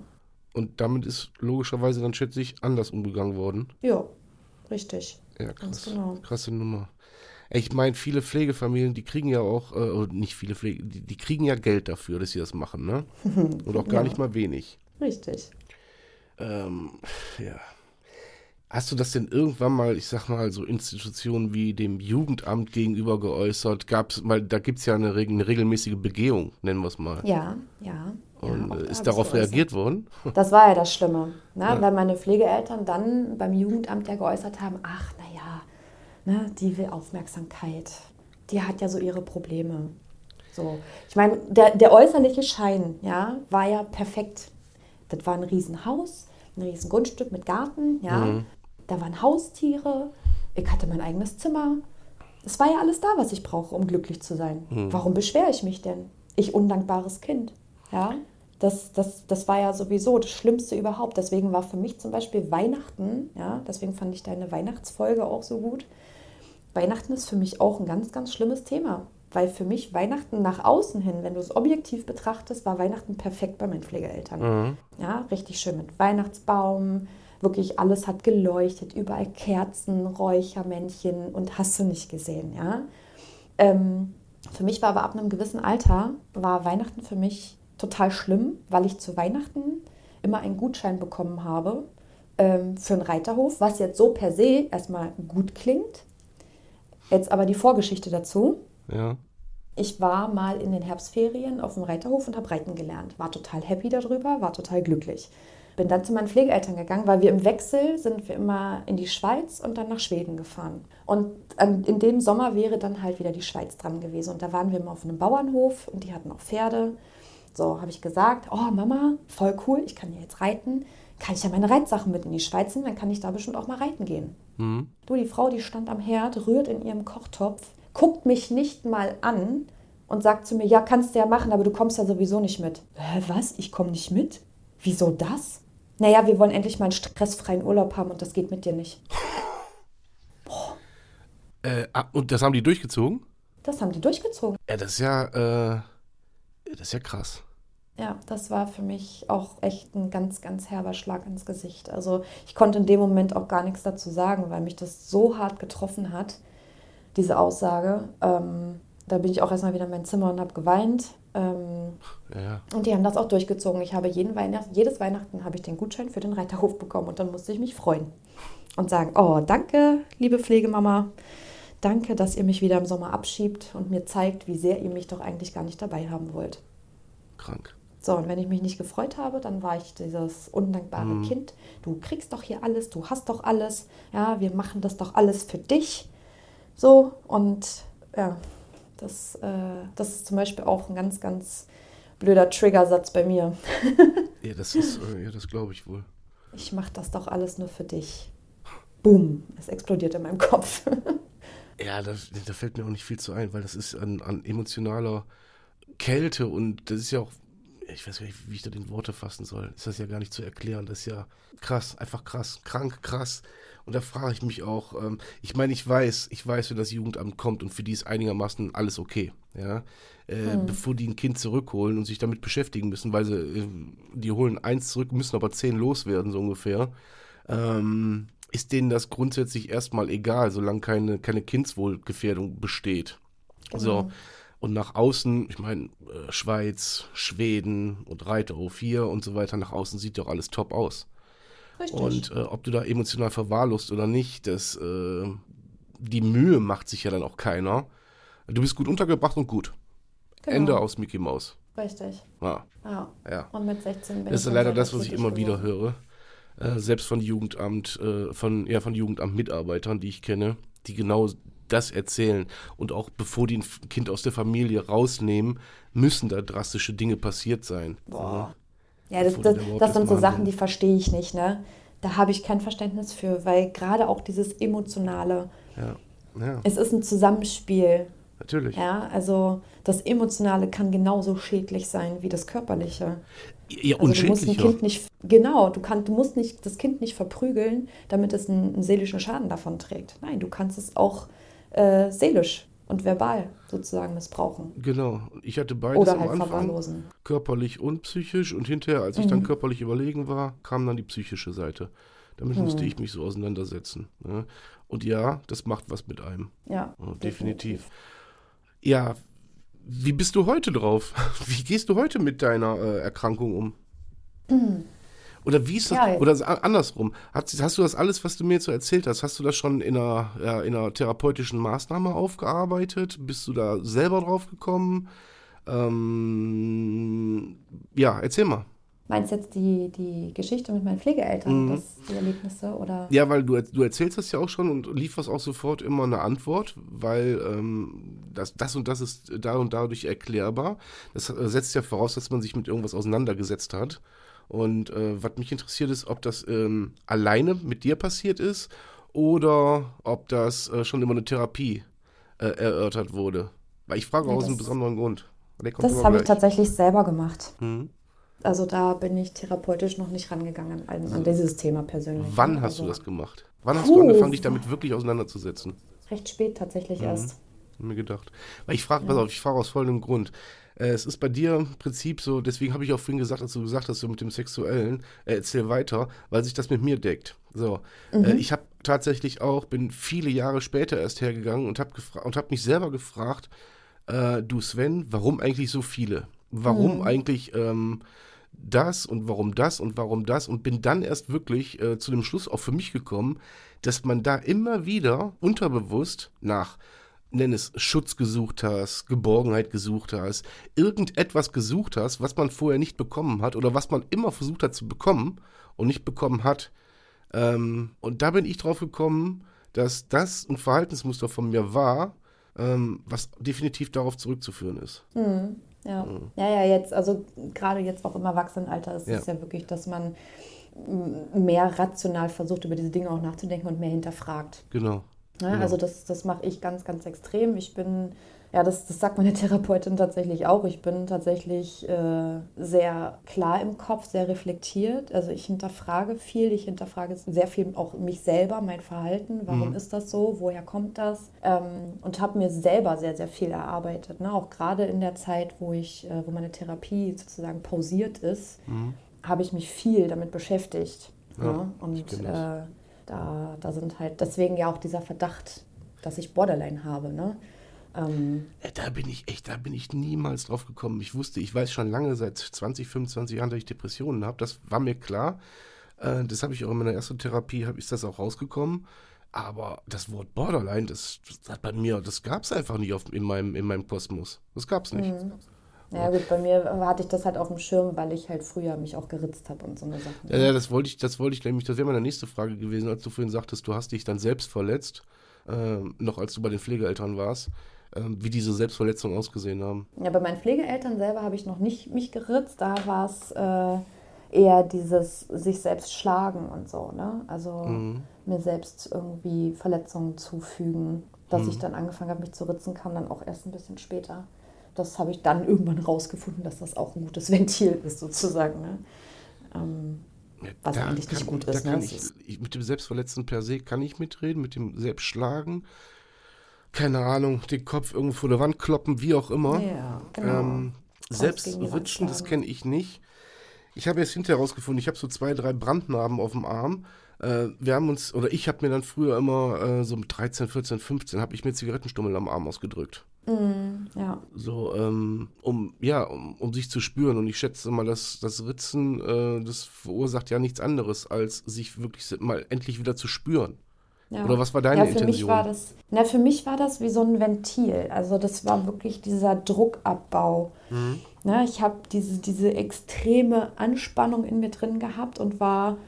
Und damit ist logischerweise dann, schätze ich, anders umgegangen worden. Ja, richtig. Ja, krass. genau. Krasse Nummer. Ich meine, viele Pflegefamilien, die kriegen ja auch, äh, nicht viele Pflege, die, die kriegen ja Geld dafür, dass sie das machen, ne? Und auch gar Ja. nicht mal wenig. Richtig. Ähm, ja. Hast du das denn irgendwann mal, ich sag mal, so Institutionen wie dem Jugendamt gegenüber geäußert? Gab's mal, da gibt es ja eine, eine regelmäßige Begehung, nennen wir es mal. Ja, ja. Und ja, äh, ist darauf reagiert worden? Das war ja das Schlimme, ne? weil meine Pflegeeltern dann beim Jugendamt ja geäußert haben, ach naja, ne, die will Aufmerksamkeit, die hat ja so ihre Probleme. So. Ich meine, der, der äußerliche Schein ja, war ja perfekt. Das war ein Riesenhaus, ein riesen Grundstück mit Garten, ja. Da waren Haustiere, ich hatte mein eigenes Zimmer. Es war ja alles da, was ich brauche, um glücklich zu sein. Warum beschwere ich mich denn? Ich undankbares Kind. Ja, das, das, das war ja sowieso das Schlimmste überhaupt. Deswegen war für mich zum Beispiel Weihnachten, ja, deswegen fand ich deine Weihnachtsfolge auch so gut. Weihnachten ist für mich auch ein ganz, ganz schlimmes Thema. Weil für mich Weihnachten nach außen hin, wenn du es objektiv betrachtest, war Weihnachten perfekt bei meinen Pflegeeltern. Ja, richtig schön mit Weihnachtsbaum, wirklich alles hat geleuchtet, überall Kerzen, Räuchermännchen und hast du nicht gesehen, ja. Ähm, für mich war aber ab einem gewissen Alter, war Weihnachten für mich total schlimm, weil ich zu Weihnachten immer einen Gutschein bekommen habe ähm, für einen Reiterhof, was jetzt so per se erstmal gut klingt. Jetzt aber die Vorgeschichte dazu. Ja. Ich war mal in den Herbstferien auf dem Reiterhof und habe reiten gelernt. War total happy darüber, war total glücklich. Bin dann zu meinen Pflegeeltern gegangen, weil wir im Wechsel sind wir immer in die Schweiz und dann nach Schweden gefahren. Und an- in dem Sommer wäre dann halt wieder die Schweiz dran gewesen. Und da waren wir immer auf einem Bauernhof und die hatten auch Pferde. So habe ich gesagt, oh Mama, voll cool, ich kann ja jetzt reiten. Kann ich ja meine Reitsachen mit in die Schweiz nehmen, dann kann ich da bestimmt auch mal reiten gehen. Du, die Frau, die stand am Herd, rührt in ihrem Kochtopf, guckt mich nicht mal an und sagt zu mir, ja, kannst du ja machen, aber du kommst ja sowieso nicht mit. Hä, was? Ich komme nicht mit? Wieso das? Naja, wir wollen endlich mal einen stressfreien Urlaub haben und das geht mit dir nicht. Äh, ah, und das haben die durchgezogen? Das haben die durchgezogen. Ja, das ist ja, äh, das ist ja krass. Ja, das war für mich auch echt ein ganz, ganz herber Schlag ins Gesicht. Also ich konnte in dem Moment auch gar nichts dazu sagen, weil mich das so hart getroffen hat, diese Aussage. Ähm, da bin ich auch erstmal wieder in mein Zimmer und habe geweint. Ähm, Ja. und die haben das auch durchgezogen. Ich habe jeden Weihnacht, jedes Weihnachten habe ich den Gutschein für den Reiterhof bekommen und dann musste ich mich freuen und sagen, oh, danke, liebe Pflegemama, danke, dass ihr mich wieder im Sommer abschiebt und mir zeigt, wie sehr ihr mich doch eigentlich gar nicht dabei haben wollt. Krank. So, und wenn ich mich nicht gefreut habe, dann war ich dieses undankbare Mhm. Kind. Du kriegst doch hier alles, du hast doch alles. Ja, wir machen das doch alles für dich. So, und ja, das, äh, das ist zum Beispiel auch ein ganz, ganz blöder Triggersatz bei mir. Ja, das ist, äh, ja, das glaube ich wohl. Ich mache das doch alles nur für dich. Boom, es explodiert in meinem Kopf. Ja, da, da fällt mir auch nicht viel zu ein, weil das ist an, an emotionaler Kälte und das ist ja auch, ich weiß gar nicht, wie ich da den Worte fassen soll. Ist das ja gar nicht zu erklären. Das ist ja krass, einfach krass, krank, krass. Und da frage ich mich auch, ähm, ich meine, ich weiß, ich weiß, wenn das Jugendamt kommt und für die ist einigermaßen alles okay, ja. Äh, Bevor die ein Kind zurückholen und sich damit beschäftigen müssen, weil sie, äh, die holen eins zurück, müssen aber zehn loswerden, so ungefähr. Ähm, ist denen das grundsätzlich erstmal egal, solange keine, keine Kindswohlgefährdung besteht. So. Und nach außen, ich meine, äh, Schweiz, Schweden und Reiter O4 und so weiter, nach außen sieht doch alles top aus. Richtig. Und äh, ob du da emotional verwahrlost oder nicht, das, äh, die Mühe macht sich ja dann auch keiner. Du bist gut untergebracht und gut. Genau. Ende aus Mickey Mouse. Richtig. Ja, Ja. ja. Und mit 16 bin Das ist leider das, was ich immer wieder höre. Äh, selbst von Jugendamt, äh, von, ja, von Jugendamt-Mitarbeitern, die ich kenne, die genau das erzählen. Und auch bevor die ein Kind aus der Familie rausnehmen, müssen da drastische Dinge passiert sein. Boah. Ja, das, das, das sind so Sachen, die verstehe ich nicht, ne? Da habe ich kein Verständnis für, weil gerade auch dieses Emotionale, Ja, ja, es ist ein Zusammenspiel. natürlich. Ja, also das Emotionale kann genauso schädlich sein wie das Körperliche. Ja, Also du musst ein. Kind nicht, genau, du, kann, du musst nicht das Kind nicht verprügeln, damit es einen, einen seelischen Schaden davon trägt. Nein, du kannst es auch äh, seelisch und verbal sozusagen missbrauchen. Genau. Ich hatte beides Oder am halt Anfang. verwahrlosen. körperlich und psychisch. Und hinterher, als ich dann körperlich überlegen war, kam dann die psychische Seite. Damit musste ich mich so auseinandersetzen. Ne? Und ja, das macht was mit einem. Ja, Ja, definitiv. Ja, wie bist du heute drauf? Wie gehst du heute mit deiner äh, Erkrankung um? Oder wie ist das? Ja. Oder andersrum. Hast, hast du das alles, was du mir jetzt so erzählt hast, hast du das schon in einer, ja, in einer therapeutischen Maßnahme aufgearbeitet? Bist du da selber drauf gekommen? Ähm, ja, erzähl mal. Meinst du jetzt die, die Geschichte mit meinen Pflegeeltern, das, die Erlebnisse oder? Ja, weil du, du erzählst das ja auch schon und lieferst auch sofort immer eine Antwort, weil ähm, das, das und das ist da und dadurch erklärbar. Das äh, setzt ja voraus, dass man sich mit irgendwas auseinandergesetzt hat. Und äh, was mich interessiert ist, ob das ähm, alleine mit dir passiert ist oder ob das äh, schon immer eine Therapie äh, erörtert wurde. Weil ich frage Nee, aus einem besonderen Grund. Das habe ich tatsächlich selber gemacht. Mhm. Also da bin ich therapeutisch noch nicht rangegangen an, an dieses Thema persönlich. Wann ne? hast du Also das gemacht? Wann hast Puh. du angefangen, dich damit wirklich auseinanderzusetzen? Recht spät tatsächlich Mhm. erst. Mir gedacht. Weil ich frage, pass auf, ich frage aus folgendem Grund. Äh, es ist bei dir im Prinzip so, deswegen habe ich auch vorhin gesagt, als du gesagt hast, so mit dem Sexuellen, äh, erzähl weiter, weil sich das mit mir deckt. So, äh, ich habe tatsächlich auch, bin viele Jahre später erst hergegangen und habe und hab mich selber gefragt, äh, du Sven, warum eigentlich so viele? Warum eigentlich ähm, das und warum das und warum das und bin dann erst wirklich äh, zu dem Schluss auch für mich gekommen, dass man da immer wieder unterbewusst nach nenn es Schutz gesucht hast, Geborgenheit gesucht hast, irgendetwas gesucht hast, was man vorher nicht bekommen hat oder was man immer versucht hat zu bekommen und nicht bekommen hat. Ähm, und da bin ich drauf gekommen, dass das ein Verhaltensmuster von mir war, ähm, was definitiv darauf zurückzuführen ist. Ja. ja, ja, jetzt, also gerade jetzt auch im Erwachsenenalter ist es ja wirklich, dass man mehr rational versucht, über diese Dinge auch nachzudenken und mehr hinterfragt. Genau. Ja, Also das, das mache ich ganz, ganz extrem. Ich bin, ja, das, das sagt meine Therapeutin tatsächlich auch. Ich bin tatsächlich äh, sehr klar im Kopf, sehr reflektiert. Also ich hinterfrage viel, ich hinterfrage sehr viel auch mich selber, mein Verhalten. Warum ist das so? Woher kommt das? Ähm, und habe mir selber sehr, sehr viel erarbeitet. Ne? Auch gerade in der Zeit, wo ich, äh, wo meine Therapie sozusagen pausiert ist, habe ich mich viel damit beschäftigt. Ja, ne? Und ich da, da sind halt deswegen ja auch dieser Verdacht, dass ich Borderline habe. Ne? Ähm, da bin ich echt, da bin ich niemals drauf gekommen. Ich wusste, ich weiß schon lange, seit 20, 25 Jahren, dass ich Depressionen habe. Das war mir klar. Äh, das habe ich auch in meiner ersten Therapie, hab, ist das auch rausgekommen. Aber das Wort Borderline, das, das hat bei mir, das gab es einfach nicht auf, in, meinem, in meinem Kosmos. Das gab es nicht. Mhm. Ja gut, bei mir hatte ich das halt auf dem Schirm, weil ich halt früher mich auch geritzt habe und so eine Sachen. Ja, ja, das wollte ich, das wollte ich nämlich, das wäre meine nächste Frage gewesen, als du vorhin sagtest, du hast dich dann selbst verletzt, äh, noch als du bei den Pflegeeltern warst, äh, wie diese Selbstverletzungen ausgesehen haben. Ja, bei meinen Pflegeeltern selber habe ich noch nicht mich geritzt, da war es äh, eher dieses sich selbst schlagen und so, ne? Also Mhm. mir selbst irgendwie Verletzungen zufügen. Dass Mhm. ich dann angefangen habe, mich zu ritzen, kam dann auch erst ein bisschen später. Das habe ich dann irgendwann rausgefunden, dass das auch ein gutes Ventil ist, sozusagen. Ne? Ähm, Was Da eigentlich nicht kann- gut da ist, ne? ich, ich, mit dem Selbstverletzten per se kann ich mitreden, mit dem Selbstschlagen. Keine Ahnung, den Kopf irgendwo vor der Wand kloppen, wie auch immer. ja, genau. Ähm, Faust selbst gegen die Wand rutschen, das kenne ich nicht. Ich habe jetzt hinterher rausgefunden, ich habe so zwei, drei Brandnarben auf dem Arm. Äh, wir haben uns, oder ich habe mir dann früher immer äh, so mit 13, 14, 15, habe ich mir Zigarettenstummel am Arm ausgedrückt. Mm, ja. So, ähm, um, ja, um, um sich zu spüren. Und ich schätze mal, dass das Ritzen, äh, das verursacht ja nichts anderes, als sich wirklich mal endlich wieder zu spüren. Ja. Oder was war deine ja, für Intention? Mich war das, na, für mich war das wie so ein Ventil. Also das war wirklich dieser Druckabbau. Mhm. Ne, ich habe diese, diese extreme Anspannung in mir drin gehabt und war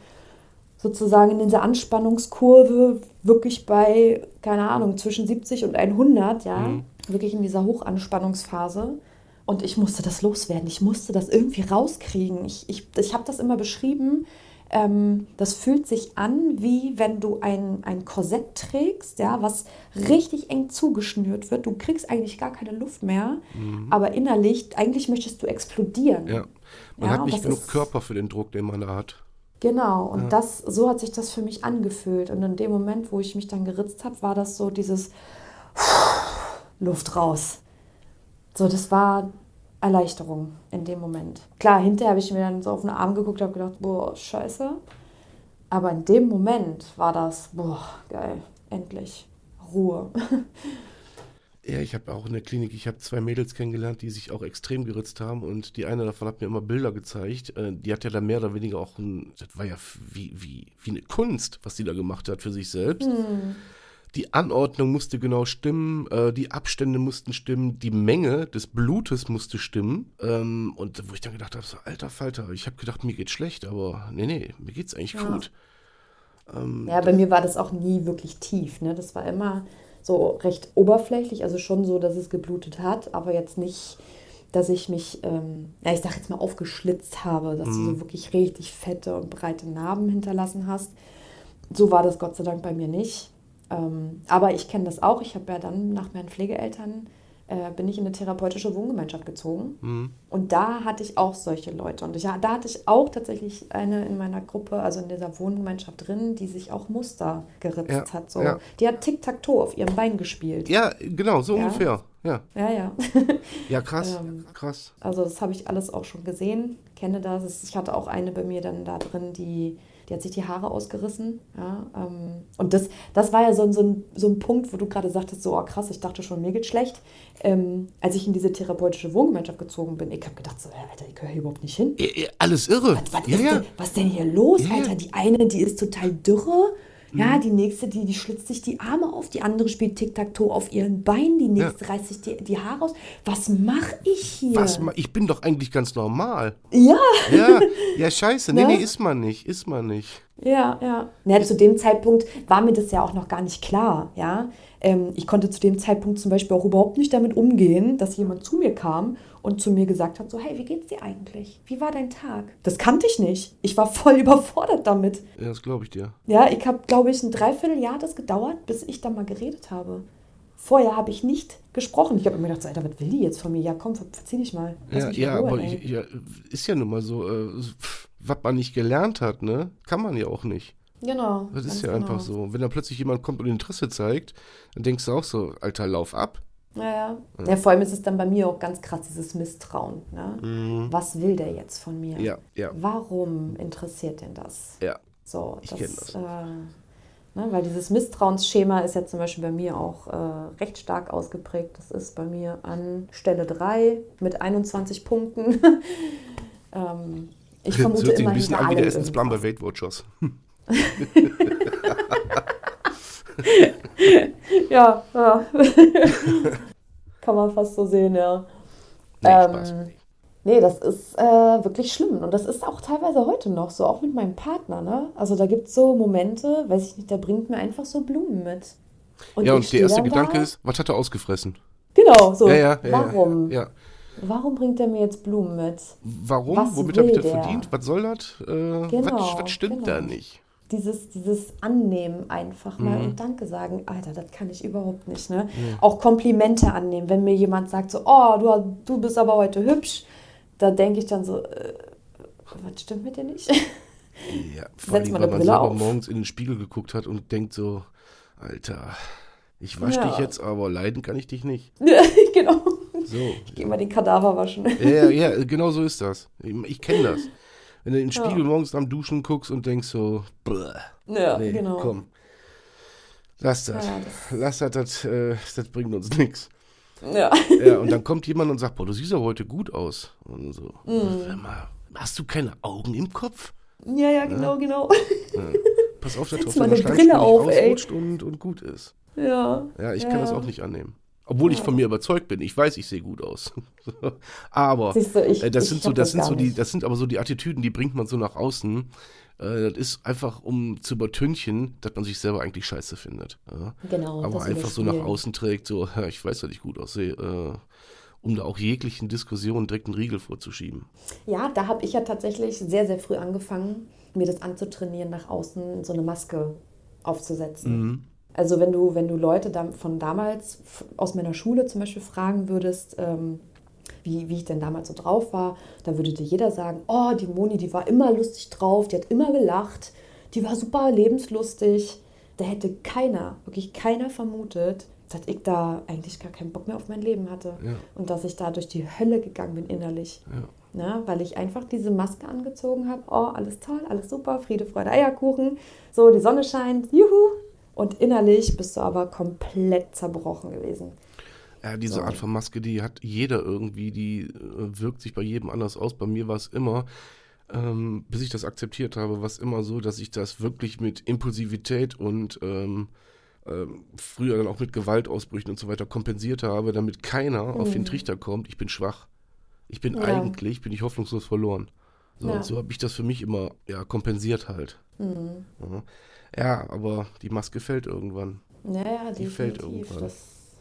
sozusagen in dieser Anspannungskurve wirklich bei, keine Ahnung, zwischen 70 und 100, ja, Mhm. Wirklich in dieser Hochanspannungsphase. Und ich musste das loswerden. Ich musste das irgendwie rauskriegen. Ich, ich, ich habe das immer beschrieben. Ähm, das fühlt sich an, wie wenn du ein, ein Korsett trägst, ja, was richtig eng zugeschnürt wird. Du kriegst eigentlich gar keine Luft mehr, aber innerlich, eigentlich möchtest du explodieren. Mhm. Ja. Man Ja, hat nicht genug Körper für den Druck, den man da hat. Genau, und das, so hat sich das für mich angefühlt. Und in dem Moment, wo ich mich dann geritzt habe, war das so dieses Luft raus. So, das war Erleichterung in dem Moment. Klar, hinterher habe ich mir dann so auf den Arm geguckt und habe gedacht, boah, scheiße. Aber in dem Moment war das, boah, geil, endlich Ruhe. Ja, ich habe auch in der Klinik, ich habe zwei Mädels kennengelernt, die sich auch extrem geritzt haben und die eine davon hat mir immer Bilder gezeigt. Äh, Die hat ja da mehr oder weniger auch ein, das war ja wie, wie, wie eine Kunst, was die da gemacht hat für sich selbst. Die Anordnung musste genau stimmen, äh, die Abstände mussten stimmen, die Menge des Blutes musste stimmen. Ähm, und wo ich dann gedacht habe, so, alter Falter, ich habe gedacht, mir geht's schlecht, aber nee, nee, mir geht's eigentlich Ja. gut. Ähm, Ja, bei mir war das auch nie wirklich tief. Ne? Das war immer so recht oberflächlich, also schon so, dass es geblutet hat, aber jetzt nicht, dass ich mich, ähm, ja, ich sag jetzt mal, aufgeschlitzt habe, dass du so wirklich richtig fette und breite Narben hinterlassen hast. So war das Gott sei Dank bei mir nicht. Ähm, aber ich kenne das auch. Ich habe ja dann nach meinen Pflegeeltern äh, bin ich in eine therapeutische Wohngemeinschaft gezogen. Mhm. Und da hatte ich auch solche Leute. Und ich, da hatte ich auch tatsächlich eine in meiner Gruppe, also in dieser Wohngemeinschaft drin, die sich auch Muster geritzt Ja, hat. So. ja. Die hat Tic-Tac-Toe auf ihrem Bein gespielt. ja, genau, so Ja. ungefähr. Ja, Ja, ja. ja krass, Ähm, krass. Also das habe ich alles auch schon gesehen, kenne das. Ich hatte auch eine bei mir dann da drin, die, die hat sich die Haare ausgerissen. Ja, ähm, und das, das war ja so, ein- so, ein, so ein Punkt, wo du gerade sagtest, so oh, krass, ich dachte schon, mir geht's schlecht. Ähm, als ich in diese therapeutische Wohngemeinschaft gezogen bin, ich habe gedacht, so, Alter, ich gehöre hier überhaupt nicht hin. Alles irre. Was, ja, ist ja. denn, was denn hier los. Alter? Die eine, die ist total dürre. Mhm. Ja, die nächste, die, die schlitzt sich die Arme auf, die andere spielt Tic-Tac-Toe auf ihren Beinen, die nächste reißt sich die, die Haare aus. Was mache ich hier? Was, ich bin doch eigentlich ganz normal. Ja, Ja, ja, scheiße. Nee, Ne? nee, ist man nicht, ist man nicht. ja, ja. ja. Zu dem Zeitpunkt war mir das ja auch noch gar nicht klar, ja. Ähm, ich konnte zu dem Zeitpunkt zum Beispiel auch überhaupt nicht damit umgehen, dass jemand zu mir kam und zu mir gesagt hat, so, hey, wie geht's dir eigentlich? Wie war dein Tag? Das kannte ich nicht. Ich war voll überfordert damit. Ja, das glaube ich dir. Ja, ich habe, glaube ich, ein Dreivierteljahr hat das gedauert, bis ich da mal geredet habe. Vorher habe ich nicht gesprochen. Ich habe mir gedacht, so, Alter, was will die jetzt von mir? Ja, komm, ver- verzieh dich mal. Lass Ja, ja Ruhe, aber ich, ja, ist ja nun mal so, äh, was man nicht gelernt hat, ne, kann man ja auch nicht. Genau. Das ist ja genau. einfach so. Wenn da plötzlich jemand kommt und Interesse zeigt, dann denkst du auch so, Alter, lauf ab. Ja, ja. ja, vor allem ist es dann bei mir auch ganz krass, dieses Misstrauen. Ne? Mhm. Was will der jetzt von mir? Ja, ja, Warum interessiert denn das? ja. So, Ich das, das. Äh, ne, weil dieses Misstrauensschema ist ja zum Beispiel bei mir auch äh, recht stark ausgeprägt. Das ist bei mir an Stelle 3 mit 21 Punkten. ähm, ich Das vermute hört sich immer ein bisschen an wie der Essensplan bei. Weight Watchers. ja, ja. Kann man fast so sehen, ja. Nee, Ähm, Spaß. Nee, das ist äh, wirklich schlimm. Und das ist auch teilweise heute noch so, auch mit meinem Partner. Ne? Also da gibt es so Momente, weiß ich nicht, der bringt mir einfach so Blumen mit. ja, ich und der erste Gedanke da, ist, was hat er ausgefressen? Genau, so. ja, ja, ja, warum? Ja, ja. Warum bringt er mir jetzt Blumen mit? Warum? Was Womit habe ich das verdient? Was soll das? Äh, Genau, was, was stimmt genau. da nicht? Dieses, dieses Annehmen einfach mal Mhm. und Danke sagen, Alter, das kann ich überhaupt nicht. Ne? Auch Komplimente annehmen, wenn mir jemand sagt so, oh, du, du bist aber heute hübsch, da denke ich dann so, äh, was stimmt mit dir nicht? Ja, vor allem, weil eine man Brille selber auf. morgens in den Spiegel geguckt hat und denkt so, Alter, ich wasche Ja. dich jetzt, aber leiden kann ich dich nicht. genau. So. Ich gehe mal den Kadaver waschen. Ja, ja, ja, genau so ist das. Ich, ich kenne das. Wenn du in den Spiegel morgens am Duschen guckst und denkst so, Bäh, Ja, nee, genau. komm. Lass das. Ja, Lass das, das, äh, das bringt uns nichts. Ja. Ja, und dann kommt jemand und sagt, boah, du siehst aber heute gut aus. Und so, hör mal, hast du keine Augen im Kopf? ja, ja, genau, genau. Pass auf, dass Setz auf deiner Brille auf, ausrutscht und, und gut ist. Ja. Ja, ich kann das auch nicht annehmen. Obwohl ich von mir überzeugt bin. Ich weiß, ich sehe gut aus. aber du, ich- äh, das ich sind so, das das sind so die, nicht. das sind aber so die Attitüden, die bringt man so nach außen. Äh, das ist einfach, um zu übertünchen, dass man sich selber eigentlich scheiße findet. Ja? Genau. aber einfach so nach außen trägt, so, ich weiß, dass ich gut aussehe, äh, um da auch jeglichen Diskussionen direkt einen Riegel vorzuschieben. Ja, da habe ich ja tatsächlich sehr, sehr früh angefangen, mir das anzutrainieren, nach außen so eine Maske aufzusetzen. Mhm. Also wenn du, wenn du Leute von damals aus meiner Schule zum Beispiel fragen würdest, ähm, wie, wie ich denn damals so drauf war, da würde dir jeder sagen, oh, die Moni, die war immer lustig drauf, die hat immer gelacht, die war super lebenslustig. Da hätte keiner, wirklich keiner vermutet, dass ich da eigentlich gar keinen Bock mehr auf mein Leben hatte. Ja. Und dass ich da durch die Hölle gegangen bin innerlich. Ja. Ne? Weil ich einfach diese Maske angezogen habe. Oh, alles toll, alles super, Friede, Freude, Eierkuchen. So, die Sonne scheint, juhu. Und innerlich bist du aber komplett zerbrochen gewesen. Ja, diese Art von Maske, die hat jeder irgendwie, die äh, wirkt sich bei jedem anders aus. Bei mir war es immer, ähm, bis ich das akzeptiert habe, war es immer so, dass ich das wirklich mit Impulsivität und ähm, ähm, früher dann auch mit Gewaltausbrüchen und so weiter kompensiert habe, damit keiner auf den Trichter kommt, ich bin schwach. Ich bin Ja. eigentlich, bin ich hoffnungslos verloren. So, Ja. so habe ich das für mich immer ja, kompensiert halt. Ja. Ja, aber die Maske fällt irgendwann. Naja, Die fällt irgendwann. Das,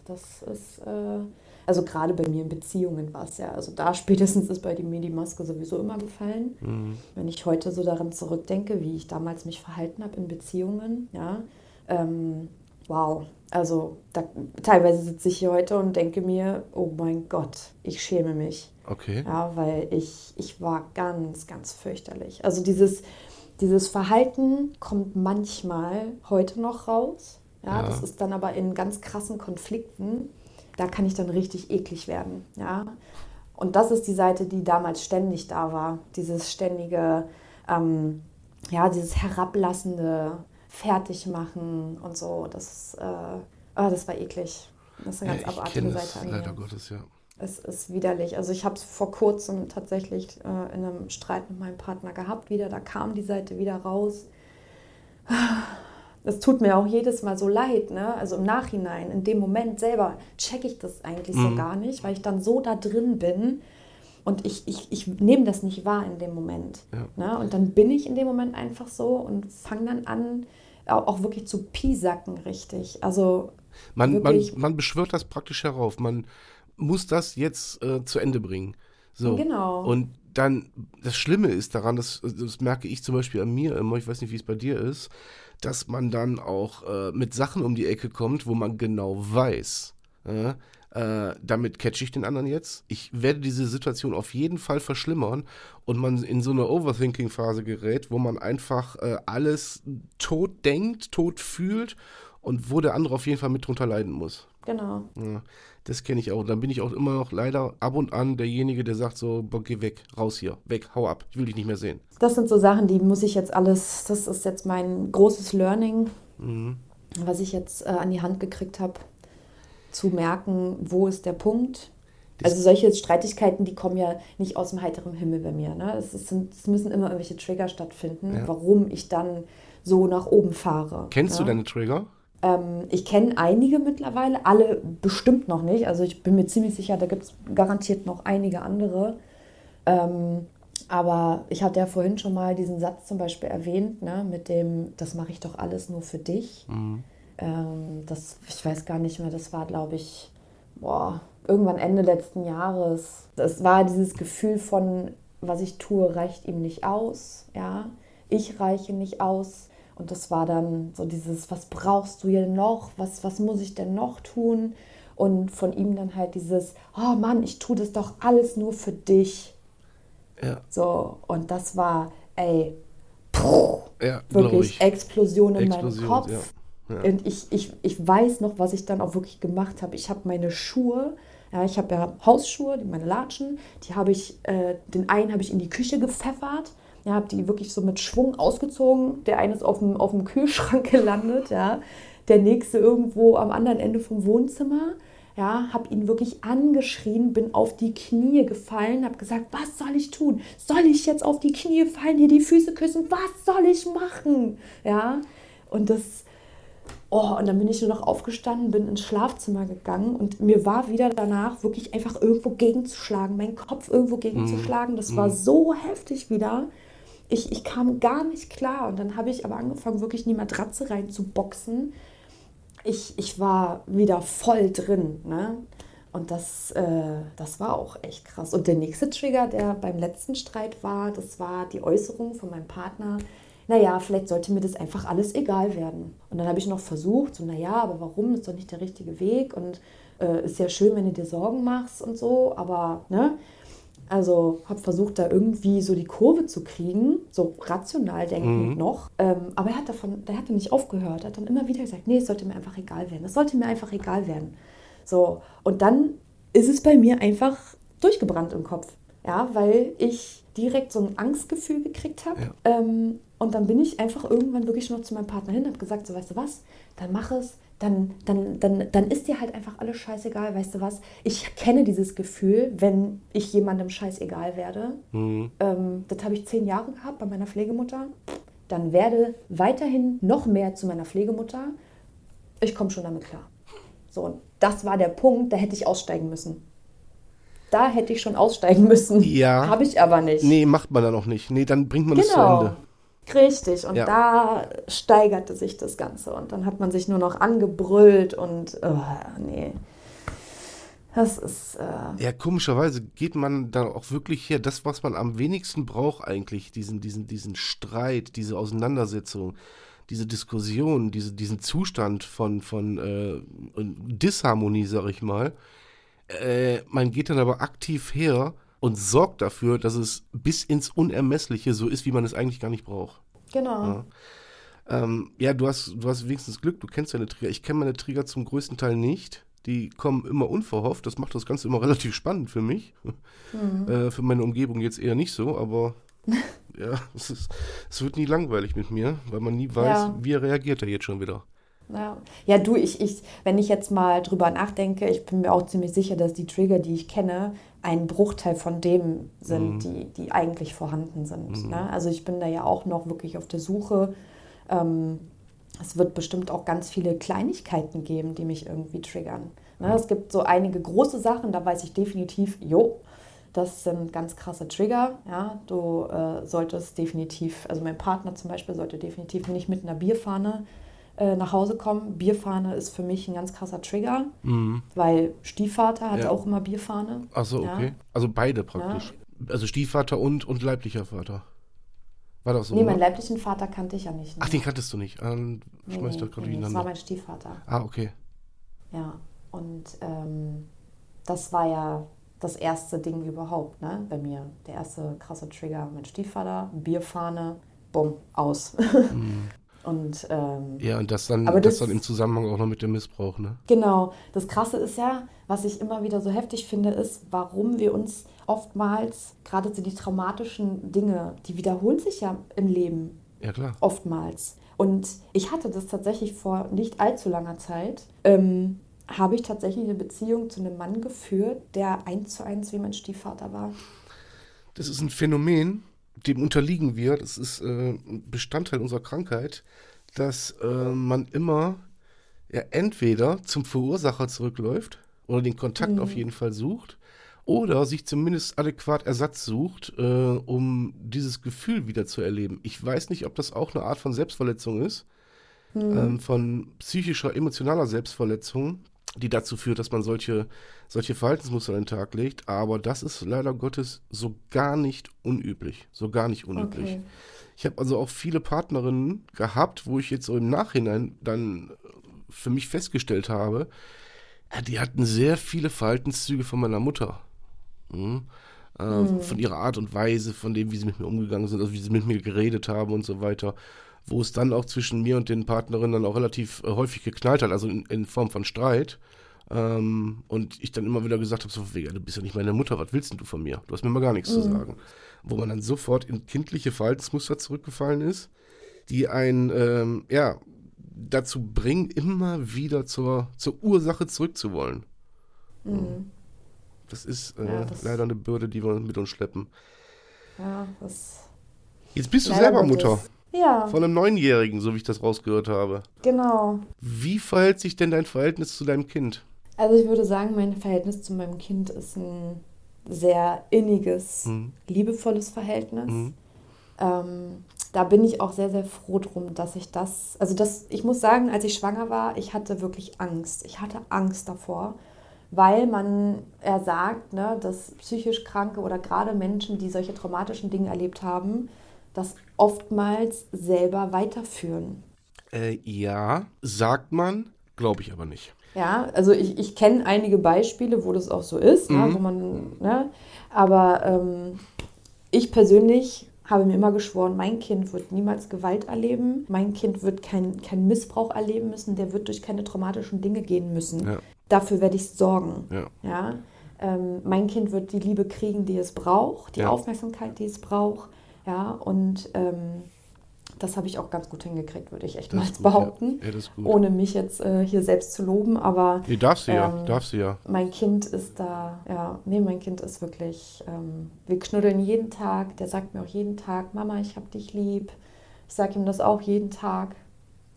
das ist, äh, also gerade bei mir in Beziehungen war es ja, also da spätestens ist bei mir die Maske sowieso immer gefallen. Mhm. Wenn ich heute so daran zurückdenke, wie ich damals mich verhalten habe in Beziehungen, ja, ähm, wow. Also da, teilweise sitze ich hier heute und denke mir, oh mein Gott, ich schäme mich. Okay. Ja, weil ich, ich war ganz, ganz fürchterlich. Also dieses, dieses Verhalten kommt manchmal heute noch raus. Ja, Ja. das ist dann aber in ganz krassen Konflikten. Da kann ich dann richtig eklig werden. Ja. Und das ist die Seite, die damals ständig da war. Dieses ständige, ähm, ja, dieses herablassende Fertigmachen und so. Das, äh, ah, das war eklig. Das ist eine ganz Ja, abartige Seite es, an leider. Gottes, ja. Es ist widerlich. Also ich habe es vor kurzem tatsächlich äh, in einem Streit mit meinem Partner gehabt wieder. Da kam die Seite wieder raus. Es tut mir auch jedes Mal so leid, ne? Also im Nachhinein, in dem Moment selber checke ich das eigentlich so gar nicht, weil ich dann so da drin bin und ich, ich, ich nehme das nicht wahr in dem Moment. Ja. Ne? Und dann bin ich in dem Moment einfach so und fange dann an, auch, wirklich zu piesacken, richtig. Also Man, man, man beschwört das praktisch herauf. Man muss das jetzt äh, zu Ende bringen. So. Genau. Und dann, das Schlimme ist daran, das, das merke ich zum Beispiel an mir immer, ich weiß nicht, wie es bei dir ist, dass man dann auch äh, mit Sachen um die Ecke kommt, wo man genau weiß, äh, äh, damit catche ich den anderen jetzt. Ich werde diese Situation auf jeden Fall verschlimmern und man in so eine Overthinking-Phase gerät, wo man einfach äh, alles tot denkt, tot fühlt und wo der andere auf jeden Fall mit drunter leiden muss. genau. Ja, das kenne ich auch. Dann bin ich auch immer noch leider ab und an derjenige, der sagt so, boah, geh weg, raus hier, weg, hau ab, ich will dich nicht mehr sehen. Das sind so Sachen, die muss ich jetzt alles, das ist jetzt mein großes Learning, Mhm. was ich jetzt äh, an die Hand gekriegt habe, zu merken, wo ist der Punkt. Das- also solche Streitigkeiten, die kommen ja nicht aus dem heiteren Himmel bei mir. Ne? Es, ist, sind, es müssen immer irgendwelche Trigger stattfinden, Ja. warum ich dann so nach oben fahre. Kennst ne? du deine Trigger? Ähm, ich kenne einige mittlerweile, alle bestimmt noch nicht. Also ich bin mir ziemlich sicher, da gibt es garantiert noch einige andere. Ähm, aber ich hatte ja vorhin schon mal diesen Satz zum Beispiel erwähnt, ne, mit dem, das mache ich doch alles nur für dich. Mhm. Ähm, das, ich weiß gar nicht mehr, das war, glaube ich, boah, irgendwann Ende letzten Jahres. Das war dieses Gefühl von, was ich tue, reicht ihm nicht aus. Ja, ich reiche nicht aus. Und das war dann so dieses, was brauchst du hier noch? Was, was muss ich denn noch tun? Und von ihm dann halt dieses, oh Mann, ich tue das doch alles nur für dich. Ja. So, und das war, ey, puh, ja, wirklich Explosion in Explosion, meinem Kopf. Ja. Ja. Und ich, ich, ich weiß noch, was ich dann auch wirklich gemacht habe. Ich habe meine Schuhe, ja, ich habe ja Hausschuhe, meine Latschen, die habe ich, äh, den einen habe ich in die Küche gepfeffert ja, habe die wirklich so mit Schwung ausgezogen. Der eine ist auf dem, auf dem Kühlschrank gelandet, ja. Der nächste irgendwo am anderen Ende vom Wohnzimmer. Ja, habe ihn wirklich angeschrien, bin auf die Knie gefallen, habe gesagt, was soll ich tun? Soll ich jetzt auf die Knie fallen, hier die Füße küssen? Was soll ich machen? Ja, und das, oh, und dann bin ich nur noch aufgestanden, bin ins Schlafzimmer gegangen und mir war wieder danach wirklich einfach irgendwo gegenzuschlagen, meinen Kopf irgendwo gegenzuschlagen. Das war mhm. so heftig wieder ich, ich kam gar nicht klar. Und dann habe ich aber angefangen, wirklich in die Matratze reinzuboxen. Ich, ich war wieder voll drin. Ne? Und das, äh, das war auch echt krass. Und der nächste Trigger, der beim letzten Streit war, das war die Äußerung von meinem Partner. Naja, vielleicht sollte mir das einfach alles egal werden. Und dann habe ich noch versucht, so, naja, aber warum? Ist doch nicht der richtige Weg. Und äh, ist ja schön, wenn du dir Sorgen machst und so. Aber, ne? Also habe versucht, da irgendwie so die Kurve zu kriegen, so rational denkend mhm. noch. Ähm, aber er hat davon, der hatte nicht aufgehört. Er hat dann immer wieder gesagt, nee, es sollte mir einfach egal werden. Es sollte mir einfach egal werden. So, und dann ist es bei mir einfach durchgebrannt im Kopf. Ja, weil ich direkt so ein Angstgefühl gekriegt habe. Ja. Ähm, und dann bin ich einfach irgendwann wirklich noch zu meinem Partner hin und habe gesagt, so weißt du was, dann mach es, dann, dann, dann, dann ist dir halt einfach alles scheißegal, weißt du was? Ich kenne dieses Gefühl, wenn ich jemandem scheißegal werde. Mhm. Ähm, das habe ich zehn Jahre gehabt bei meiner Pflegemutter. Dann werde weiterhin noch mehr zu meiner Pflegemutter. Ich komme schon damit klar. So, und das war der Punkt, da hätte ich aussteigen müssen. Da hätte ich schon aussteigen müssen. Ja. Habe ich aber nicht. Nee, macht man dann auch nicht. Nee, dann bringt man es genau. zu Ende. Richtig, und ja. da steigerte sich das Ganze. Und dann hat man sich nur noch angebrüllt und oh, nee. Das ist. Äh ja, komischerweise geht man da auch wirklich her, das, was man am wenigsten braucht, eigentlich, diesen, diesen, diesen Streit, diese Auseinandersetzung, diese Diskussion, diese, diesen Zustand von, von äh, Disharmonie, sag ich mal. Äh, man geht dann aber aktiv her und sorgt dafür, dass es bis ins Unermessliche so ist, wie man es eigentlich gar nicht braucht. Genau. Ja, ähm, ja du, hast, du hast wenigstens Glück, du kennst deine Trigger. Ich kenne meine Trigger zum größten Teil nicht. Die kommen immer unverhofft. Das macht das Ganze immer relativ spannend für mich. Mhm. Äh, für meine Umgebung jetzt eher nicht so, aber ja, es, ist, es wird nie langweilig mit mir, weil man nie weiß, ja. wie reagiert er jetzt schon wieder. Ja. ja, du, ich, ich, wenn ich jetzt mal drüber nachdenke, ich bin mir auch ziemlich sicher, dass die Trigger, die ich kenne, ein Bruchteil von dem sind, mhm. die, die eigentlich vorhanden sind. Mhm. Ne? Also ich bin da ja auch noch wirklich auf der Suche. Ähm, es wird bestimmt auch ganz viele Kleinigkeiten geben, die mich irgendwie triggern. Ne? Es gibt so einige große Sachen, da weiß ich definitiv, jo, das sind ganz krasse Trigger. Ja? Du äh, solltest definitiv, also mein Partner zum Beispiel sollte definitiv nicht mit einer Bierfahne äh, nach Hause kommen. Bierfahne ist für mich ein ganz krasser Trigger, mhm. weil Stiefvater hat ja. auch immer Bierfahne. Achso, okay. Ja. Also beide praktisch. Ja. Also Stiefvater und, und leiblicher Vater. War das so? Nee, meinen leiblichen Vater kannte ich ja nicht. Ne? Ach, den kanntest du nicht. Dann nee, schmeiß ich das gerade nee, Das war mein Stiefvater. Ah, okay. Ja, und ähm, das war ja das erste Ding überhaupt, ne, bei mir. Der erste krasse Trigger, mein Stiefvater, Bierfahne, bumm, aus. Mhm. Und, ähm, ja, und das dann, aber das, das dann im Zusammenhang auch noch mit dem Missbrauch, ne? Genau. Das Krasse ist ja, was ich immer wieder so heftig finde, ist, warum wir uns oftmals, gerade so die traumatischen Dinge, die wiederholen sich ja im Leben. Ja, klar. Oftmals. Und ich hatte das tatsächlich vor nicht allzu langer Zeit. Ähm, habe ich tatsächlich eine Beziehung zu einem Mann geführt, der eins zu eins wie mein Stiefvater war. Das ist ein Phänomen, dem unterliegen wir, das ist äh, Bestandteil unserer Krankheit, dass äh, man immer ja entweder zum Verursacher zurückläuft oder den Kontakt mhm. auf jeden Fall sucht oder sich zumindest adäquat Ersatz sucht, äh, um dieses Gefühl wieder zu erleben. Ich weiß nicht, ob das auch eine Art von Selbstverletzung ist, mhm. ähm, von psychischer, emotionaler Selbstverletzung, die dazu führt, dass man solche, solche Verhaltensmuster an den Tag legt. Aber das ist leider Gottes so gar nicht unüblich. So gar nicht unüblich. Okay. Ich habe also auch viele Partnerinnen gehabt, wo ich jetzt so im Nachhinein dann für mich festgestellt habe, die hatten sehr viele Verhaltenszüge von meiner Mutter. Mhm. Äh, mhm. Von ihrer Art und Weise, von dem, wie sie mit mir umgegangen sind, also wie sie mit mir geredet haben und so weiter. Wo es dann auch zwischen mir und den Partnerinnen dann auch relativ äh, häufig geknallt hat, also in, in Form von Streit. Ähm, und ich dann immer wieder gesagt habe: so, du bist ja nicht meine Mutter, was willst denn du von mir? Du hast mir mal gar nichts mhm. zu sagen. Wo man dann sofort in kindliche Verhaltensmuster zurückgefallen ist, die einen, ähm, ja, dazu bringen, immer wieder zur, zur Ursache zurückzuwollen. Mhm. Das ist äh, ja, das leider eine Bürde, die wir mit uns schleppen. Ja, das. Jetzt bist du selber Mutter. Ja. Von einem Neunjährigen, so wie ich das rausgehört habe. Genau. Wie verhält sich denn dein Verhältnis zu deinem Kind? Also ich würde sagen, mein Verhältnis zu meinem Kind ist ein sehr inniges, mhm. liebevolles Verhältnis. Mhm. Ähm, da bin ich auch sehr, sehr froh drum, dass ich das, also das, ich muss sagen, als ich schwanger war, ich hatte wirklich Angst. Ich hatte Angst davor, weil man, er sagt, ne, dass psychisch Kranke oder gerade Menschen, die solche traumatischen Dinge erlebt haben, das oftmals selber weiterführen. Äh, ja, sagt man, glaube ich aber nicht. Ja, also ich, ich kenne einige Beispiele, wo das auch so ist, ne, mhm. ne, wo man, ne, aber ähm, ich persönlich habe mir immer geschworen, mein Kind wird niemals Gewalt erleben, mein Kind wird keinen kein Missbrauch erleben müssen, der wird durch keine traumatischen Dinge gehen müssen. Ja. Dafür werde ich sorgen. Ja. ja? Ähm, mein Kind wird die Liebe kriegen, die es braucht, die ja. Aufmerksamkeit, die es braucht. Ja, und ähm, das habe ich auch ganz gut hingekriegt, würde ich echt das mal gut, behaupten. Ja. Ja, ohne mich jetzt äh, hier selbst zu loben, aber. Nee, darfst du ähm, ja, darfst du ja. Mein Kind ist da, ja, nee, mein Kind ist wirklich, ähm, wir knuddeln jeden Tag, der sagt mir auch jeden Tag, Mama, ich habe dich lieb. Ich sage ihm das auch jeden Tag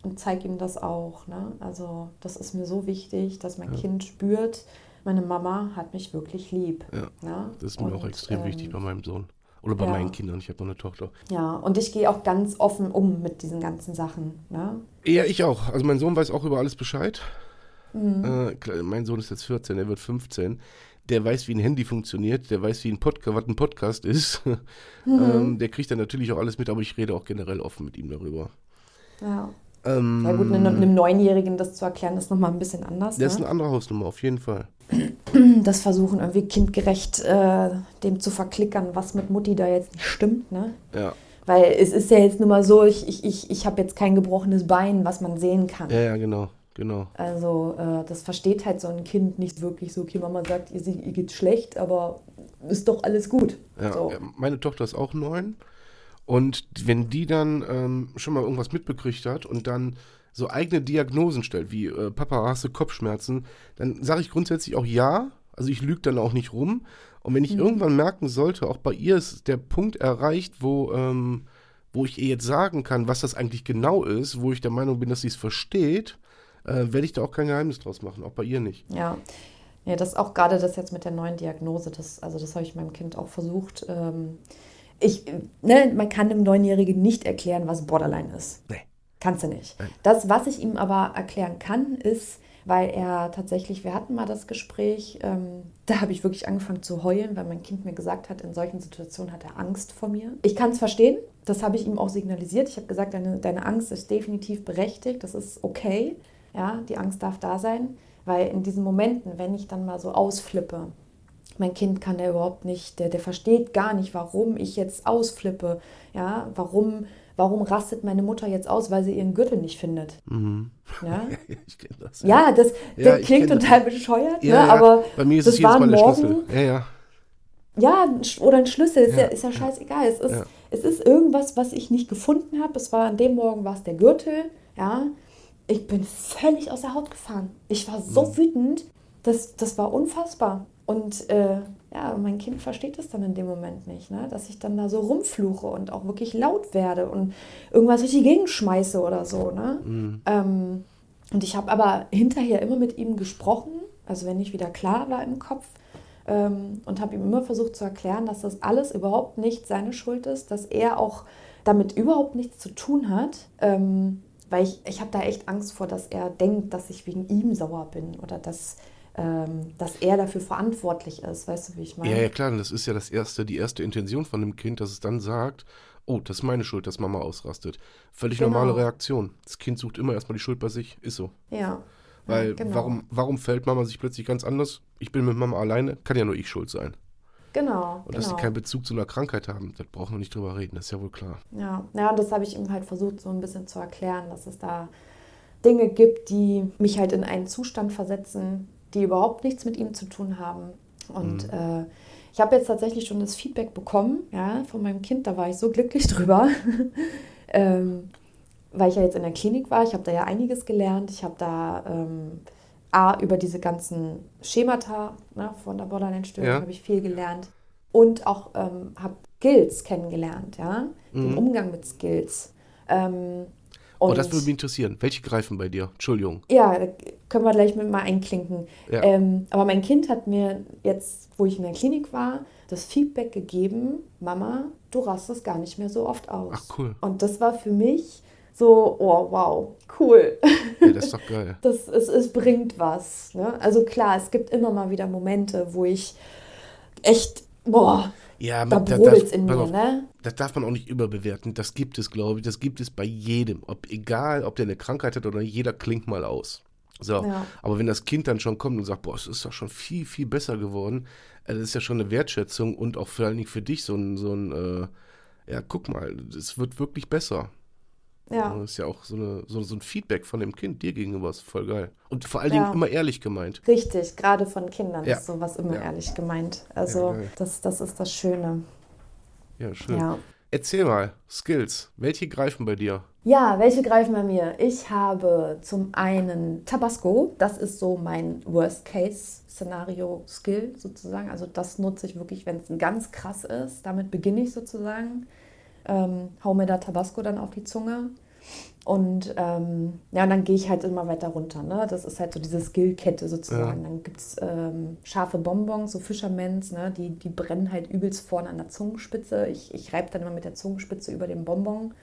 und zeige ihm das auch. Ne? Also das ist mir so wichtig, dass mein ja. Kind spürt, meine Mama hat mich wirklich lieb. Ja, ne? das ist mir und, auch extrem ähm, wichtig bei meinem Sohn. Oder bei ja. meinen Kindern, ich habe noch eine Tochter. Ja, und ich gehe auch ganz offen um mit diesen ganzen Sachen. Ne? Ja, ich auch. Also mein Sohn weiß auch über alles Bescheid. Mhm. Äh, mein Sohn ist jetzt 14, er wird 15. Der weiß, wie ein Handy funktioniert, der weiß, wie ein Podcast, was ein Podcast ist. Mhm. ähm, der kriegt dann natürlich auch alles mit, aber ich rede auch generell offen mit ihm darüber. Ja. Ähm, ja gut, einem, einem Neunjährigen das zu erklären, ist nochmal ein bisschen anders. Das ne? ist eine andere Hausnummer, auf jeden Fall. Das versuchen irgendwie kindgerecht äh, dem zu verklickern, was mit Mutti da jetzt nicht stimmt. Ne? Ja. Weil es ist ja jetzt nun mal so, ich, ich, ich, ich habe jetzt kein gebrochenes Bein, was man sehen kann. Ja, ja, genau. Genau. Also äh, das versteht halt so ein Kind nicht wirklich so, okay, Mama sagt, ihr, ihr geht schlecht, aber ist doch alles gut. Ja, so. meine Tochter ist auch neun und wenn die dann ähm, schon mal irgendwas mitbekriegt hat und dann so eigene Diagnosen stellt, wie äh, Papa, hast du Kopfschmerzen, dann sage ich grundsätzlich auch ja. Also ich lüge dann auch nicht rum. Und wenn ich mhm. irgendwann merken sollte, auch bei ihr ist der Punkt erreicht, wo, ähm, wo ich ihr jetzt sagen kann, was das eigentlich genau ist, wo ich der Meinung bin, dass sie es versteht, äh, werde ich da auch kein Geheimnis draus machen, auch bei ihr nicht. Ja. Ja, das auch gerade das jetzt mit der neuen Diagnose, das, also das habe ich meinem Kind auch versucht. Ähm, ich, ne, man kann einem Neunjährigen nicht erklären, was Borderline ist. Nee. Kannst du nicht. Nein. Das, was ich ihm aber erklären kann, ist, weil er tatsächlich, wir hatten mal das Gespräch, ähm, da habe ich wirklich angefangen zu heulen, weil mein Kind mir gesagt hat, in solchen Situationen hat er Angst vor mir. Ich kann es verstehen, das habe ich ihm auch signalisiert. Ich habe gesagt, deine, deine Angst ist definitiv berechtigt, das ist okay. Ja, die Angst darf da sein, weil in diesen Momenten, wenn ich dann mal so ausflippe, mein Kind kann der überhaupt nicht, der, der versteht gar nicht, warum ich jetzt ausflippe. Ja, warum, warum rastet meine Mutter jetzt aus, weil sie ihren Gürtel nicht findet. Mhm. Ja? ich kenne das. Ja, ja das, ja, klingt total das. bescheuert, ja, ne? aber bei mir ist das es jedes Mal der Schlüssel. Ja, ja. Ja, oder ein Schlüssel, ist ja, ist ja scheißegal. Es ist, es ist irgendwas, was ich nicht gefunden habe. Es war an dem Morgen war es der Gürtel, ja. Ich bin völlig aus der Haut gefahren. Ich war so mhm. wütend, das, das war unfassbar. Und äh, ja, mein Kind versteht das dann in dem Moment nicht, ne? dass ich dann da so rumfluche und auch wirklich laut werde und irgendwas durch die Gegend schmeiße oder so. Ne? Mhm. Ähm, Und ich habe aber hinterher immer mit ihm gesprochen, also wenn ich wieder klar war im Kopf, ähm, und habe ihm immer versucht zu erklären, dass das alles überhaupt nicht seine Schuld ist, dass er auch damit überhaupt nichts zu tun hat. Ähm, weil ich, ich habe da echt Angst vor, dass er denkt, dass ich wegen ihm sauer bin oder dass, dass er dafür verantwortlich ist. Weißt du, wie ich meine? Ja, ja, klar, das ist ja das erste, die erste Intention von dem Kind, dass es dann sagt, oh, das ist meine Schuld, dass Mama ausrastet. Völlig Genau. normale Reaktion. Das Kind sucht immer erstmal die Schuld bei sich, ist so. Ja. Weil ja, genau. warum, warum fällt Mama sich plötzlich ganz anders? Ich bin mit Mama alleine, kann ja nur ich schuld sein. Genau. Und dass sie genau. keinen Bezug zu einer Krankheit haben, das brauchen wir nicht drüber reden, das ist ja wohl klar. Ja, ja, und das habe ich ihm halt versucht, so ein bisschen zu erklären, dass es da Dinge gibt, die mich halt in einen Zustand versetzen, die überhaupt nichts mit ihm zu tun haben. Und äh, ich habe jetzt tatsächlich schon das Feedback bekommen, ja, von meinem Kind, da war ich so glücklich drüber. ähm, weil ich ja jetzt in der Klinik war, ich habe da ja einiges gelernt. Ich habe da ähm, A, über diese ganzen Schemata ne, von der Borderline-Störung Ja. habe ich viel gelernt. Und auch ähm, habe Skills kennengelernt, ja, den Umgang mit Skills. Ähm, Oh, und das würde mich interessieren. Welche greifen bei dir? Entschuldigung. ja, können wir gleich mit mal einklinken. Ja. Ähm, aber mein Kind hat mir jetzt, wo ich in der Klinik war, das Feedback gegeben, Mama, du rastest gar nicht mehr so oft aus. Ach, cool. Und das war für mich so, oh wow, cool. Ja, das ist doch geil. Das, es, es bringt was. Ne? Also klar, es gibt immer mal wieder Momente, wo ich echt, boah, Ja, da man- da darf- in mir, auf, ne? Das darf man auch nicht überbewerten. Das gibt es, glaube ich. Das gibt es bei jedem. Ob egal, ob der eine Krankheit hat oder jeder klingt mal aus. So. Ja. Aber wenn das Kind dann schon kommt und sagt, boah, es ist doch schon viel, viel besser geworden, äh, das ist ja schon eine Wertschätzung und auch vor allen Dingen für dich so ein, so ein äh, ja, guck mal, es wird wirklich besser. Ja. Das ist ja auch so, eine, so, so ein Feedback von dem Kind dir gegenüber, ist voll geil. Und vor allen Dingen Ja. immer ehrlich gemeint. Richtig, gerade von Kindern Ja. ist sowas immer Ja. ehrlich gemeint. Also das, das ist das Schöne. Ja, schön. Ja. Erzähl mal, Skills, welche greifen bei dir? Ja, welche greifen bei mir? Ich habe zum einen Tabasco. Das ist so mein Worst-Case-Szenario-Skill sozusagen. Also das nutze ich wirklich, wenn es ganz krass ist. Damit beginne ich sozusagen. Ähm, hau mir da Tabasco dann auf die Zunge. Und ähm, ja, und dann gehe ich halt immer weiter runter. Ne? Das ist halt so diese Skillkette sozusagen. Dann gibt es ähm, scharfe Bonbons, so Fischermans, ne? die, die brennen halt übelst vorne an der Zungenspitze. Ich, ich reibe dann immer mit der Zungenspitze über den Bonbon.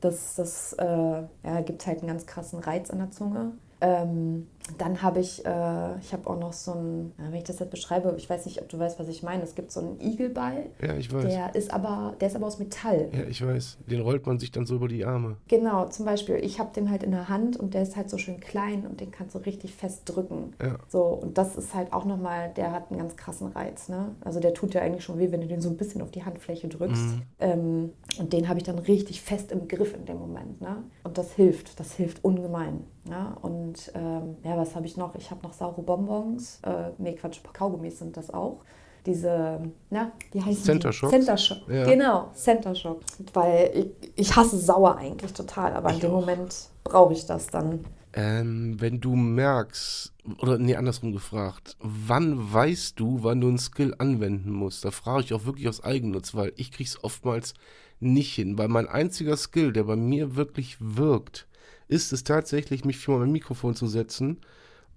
Das, das äh, ja, gibt halt einen ganz krassen Reiz an der Zunge. Ähm, dann habe ich, äh, ich habe auch noch so ein, wenn ich das jetzt beschreibe, ich weiß nicht, ob du weißt, was ich meine. Es gibt so einen Igelball, Ja, ich weiß. der ist aber, der ist aber aus Metall. Ja, ich weiß. Den rollt man sich dann so über die Arme. Genau, zum Beispiel, ich habe den halt in der Hand und der ist halt so schön klein und den kannst du richtig fest drücken. Ja. So, und das ist halt auch nochmal, der hat einen ganz krassen Reiz, ne? Also der tut ja eigentlich schon weh, wenn du den so ein bisschen auf die Handfläche drückst. Ähm, und den habe ich dann richtig fest im Griff in dem Moment, ne? Und das hilft, das hilft ungemein. Ja? Und ähm, ja, was habe ich noch? Ich habe noch saure Bonbons. Äh, nee, Quatsch, Kaugummis sind das auch. Diese, na, wie heißen Center die? Shocks? Center Shock. Ja. Genau, Center Shock. Weil ich, ich hasse sauer eigentlich total, aber in Ich dem auch. Moment brauche ich das dann. Ähm, wenn du merkst, oder nee, andersrum gefragt, wann weißt du, wann du einen Skill anwenden musst? Da frage ich auch wirklich aus Eigennutz, weil ich krieg's oftmals nicht hin, weil mein einziger Skill, der bei mir wirklich wirkt, ist es tatsächlich, mich vor mein Mikrofon zu setzen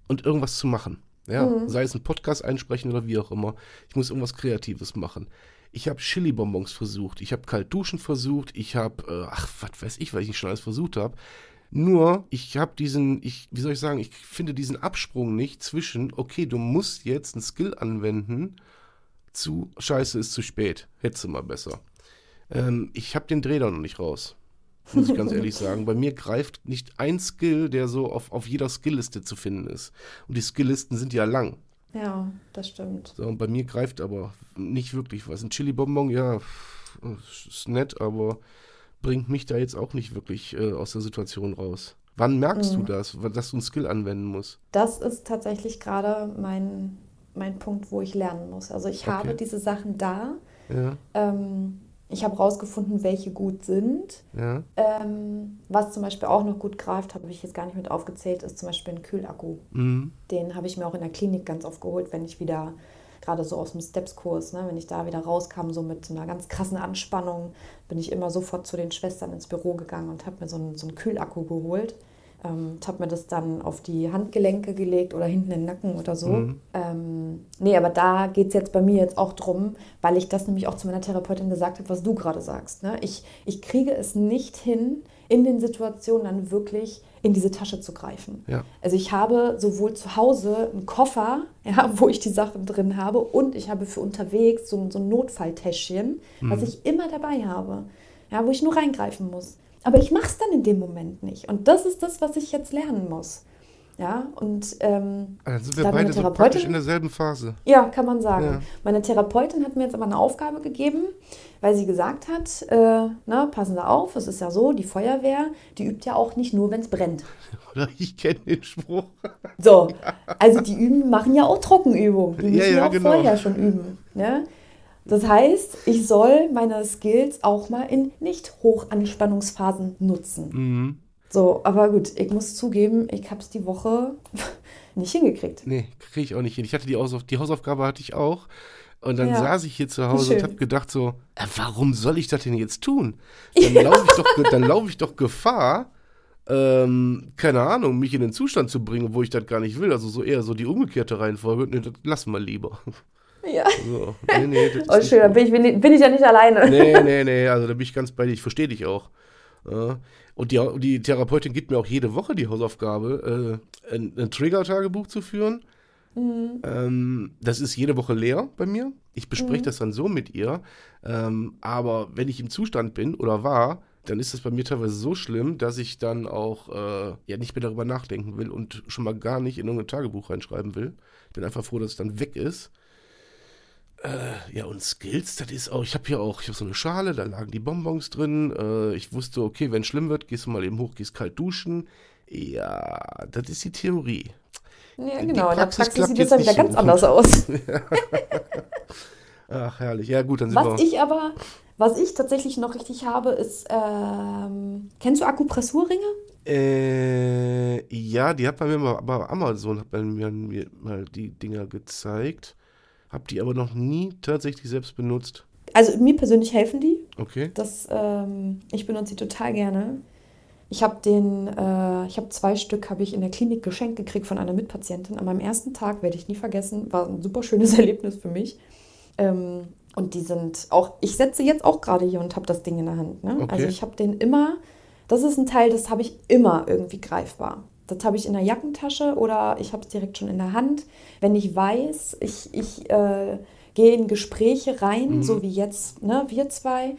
und irgendwas zu machen. Ja, sei es ein Podcast einsprechen oder wie auch immer. Ich muss irgendwas Kreatives machen. Ich habe Chili-Bonbons versucht, ich habe kalt duschen versucht, ich habe, äh, ach, was weiß ich, was ich nicht schon alles versucht habe. Nur, ich habe diesen, ich, wie soll ich sagen, ich finde diesen Absprung nicht zwischen, okay, du musst jetzt einen Skill anwenden, zu, scheiße, ist zu spät, hättest du mal besser. Ähm, ich habe den Dreh da noch nicht raus, muss ich ganz ehrlich sagen. Bei mir greift nicht ein Skill, der so auf, auf jeder Skillliste zu finden ist. Und die Skilllisten sind ja lang. Ja, das stimmt. So, und bei mir greift aber nicht wirklich was. Ein Chili-Bonbon, ja, ist nett, aber bringt mich da jetzt auch nicht wirklich äh, aus der Situation raus. Wann merkst du das, dass du einen Skill anwenden musst? Das ist tatsächlich gerade mein, mein Punkt, wo ich lernen muss. Also ich habe Okay. diese Sachen da. Ja, Ähm, ich habe rausgefunden, welche gut sind. ja, Ähm, was zum Beispiel auch noch gut greift, habe ich jetzt gar nicht mit aufgezählt, ist zum Beispiel ein Kühlakku. mhm. Den habe ich mir auch in der Klinik ganz oft geholt, wenn ich wieder, gerade so aus dem Steps-Kurs, ne, wenn ich da wieder rauskam, so mit einer ganz krassen Anspannung, bin ich immer sofort zu den Schwestern ins Büro gegangen und habe mir so einen, so einen Kühlakku geholt, Ähm, ich habe mir das dann auf die Handgelenke gelegt oder hinten in den Nacken oder so. Mhm. Ähm, nee, aber da geht es jetzt bei mir jetzt auch drum, weil ich das nämlich auch zu meiner Therapeutin gesagt habe, was du gerade sagst. Ne? Ich, ich kriege es nicht hin, in den Situationen dann wirklich in diese Tasche zu greifen. Ja. Also ich habe sowohl zu Hause einen Koffer, ja, wo ich die Sachen drin habe, und ich habe für unterwegs so, ein- so ein Notfalltäschchen, was ich immer dabei habe, ja, wo ich nur reingreifen muss. Aber ich mache es dann in dem Moment nicht. Und das ist das, was ich jetzt lernen muss. Ja, und ähm, Ah, Dann sind wir beide so praktisch in derselben Phase. ja, kann man sagen. Ja. Meine Therapeutin hat mir jetzt aber eine Aufgabe gegeben, weil sie gesagt hat, äh, na, passen Sie auf, es ist ja so, die Feuerwehr, die übt ja auch nicht nur, wenn es brennt. Oder ich kenne den Spruch. So, also die üben, machen ja auch Trockenübungen. Die müssen Ja, ja, ja, auch genau. vorher schon üben. Ne? Das heißt, ich soll meine Skills auch mal in nicht Hochanspannungsphasen nutzen. Mhm. So, aber gut, ich muss zugeben, ich habe es die Woche nicht hingekriegt. Nee, kriege ich auch nicht hin. Ich hatte die, Hausauf die Hausaufgabe hatte ich auch. Und dann Ja. saß ich hier zu Hause Schön. und habe gedacht so, äh, warum soll ich das denn jetzt tun? Dann laufe ich, doch, dann lauf ich doch Gefahr, ähm, keine Ahnung, mich in den Zustand zu bringen, wo ich das gar nicht will. Also so eher so die umgekehrte Reihenfolge. Nee, das lassen wir lieber. Ja. So, nee, nee, Oh, schön, dann bin ich, bin ich- bin ich ja nicht alleine. Nee, nee, nee, also da bin ich ganz bei dir, ich verstehe dich auch. Und die, die Therapeutin gibt mir auch jede Woche die Hausaufgabe, äh, ein, ein Trigger-Tagebuch zu führen. Ähm, das ist jede Woche leer bei mir. Ich bespreche das dann so mit ihr. Ähm, aber wenn ich im Zustand bin oder war, dann ist das bei mir teilweise so schlimm, dass ich dann auch äh, ja nicht mehr darüber nachdenken will und schon mal gar nicht in irgendein Tagebuch reinschreiben will. Bin einfach froh, dass es dann weg ist. Äh, ja, und Skills, das ist auch, ich habe hier auch, ich habe so eine Schale, da lagen die Bonbons drin. Äh, ich wusste, okay, wenn es schlimm wird, gehst du mal eben hoch, gehst kalt duschen. Ja, das ist die Theorie. Ja, genau. In der Praxis sieht das dann wieder ganz so anders aus. Ach, herrlich. Ja, gut, dann sind Was wir. ich aber, was ich tatsächlich noch richtig habe, ist, ähm, kennst du Akupressurringe? Äh, ja, die hat bei mir mal, bei Amazon hat bei mir mal die Dinger gezeigt. Hab die aber noch nie tatsächlich selbst benutzt. Also mir persönlich helfen die. Okay. Das, ähm, ich benutze die total gerne. Ich habe den, äh, ich habe zwei Stück habe ich in der Klinik geschenkt gekriegt von einer Mitpatientin. An meinem ersten Tag werde ich nie vergessen, war ein super schönes Erlebnis für mich. Ähm, und die sind auch, ich setze jetzt auch gerade hier und habe das Ding in der Hand. Ne? Okay. Also ich habe den immer, das ist ein Teil, das habe ich immer irgendwie greifbar. Das habe ich in der Jackentasche oder ich habe es direkt schon in der Hand. Wenn ich weiß, ich, ich äh, gehe in Gespräche rein, Mhm. so wie jetzt, ne, wir zwei,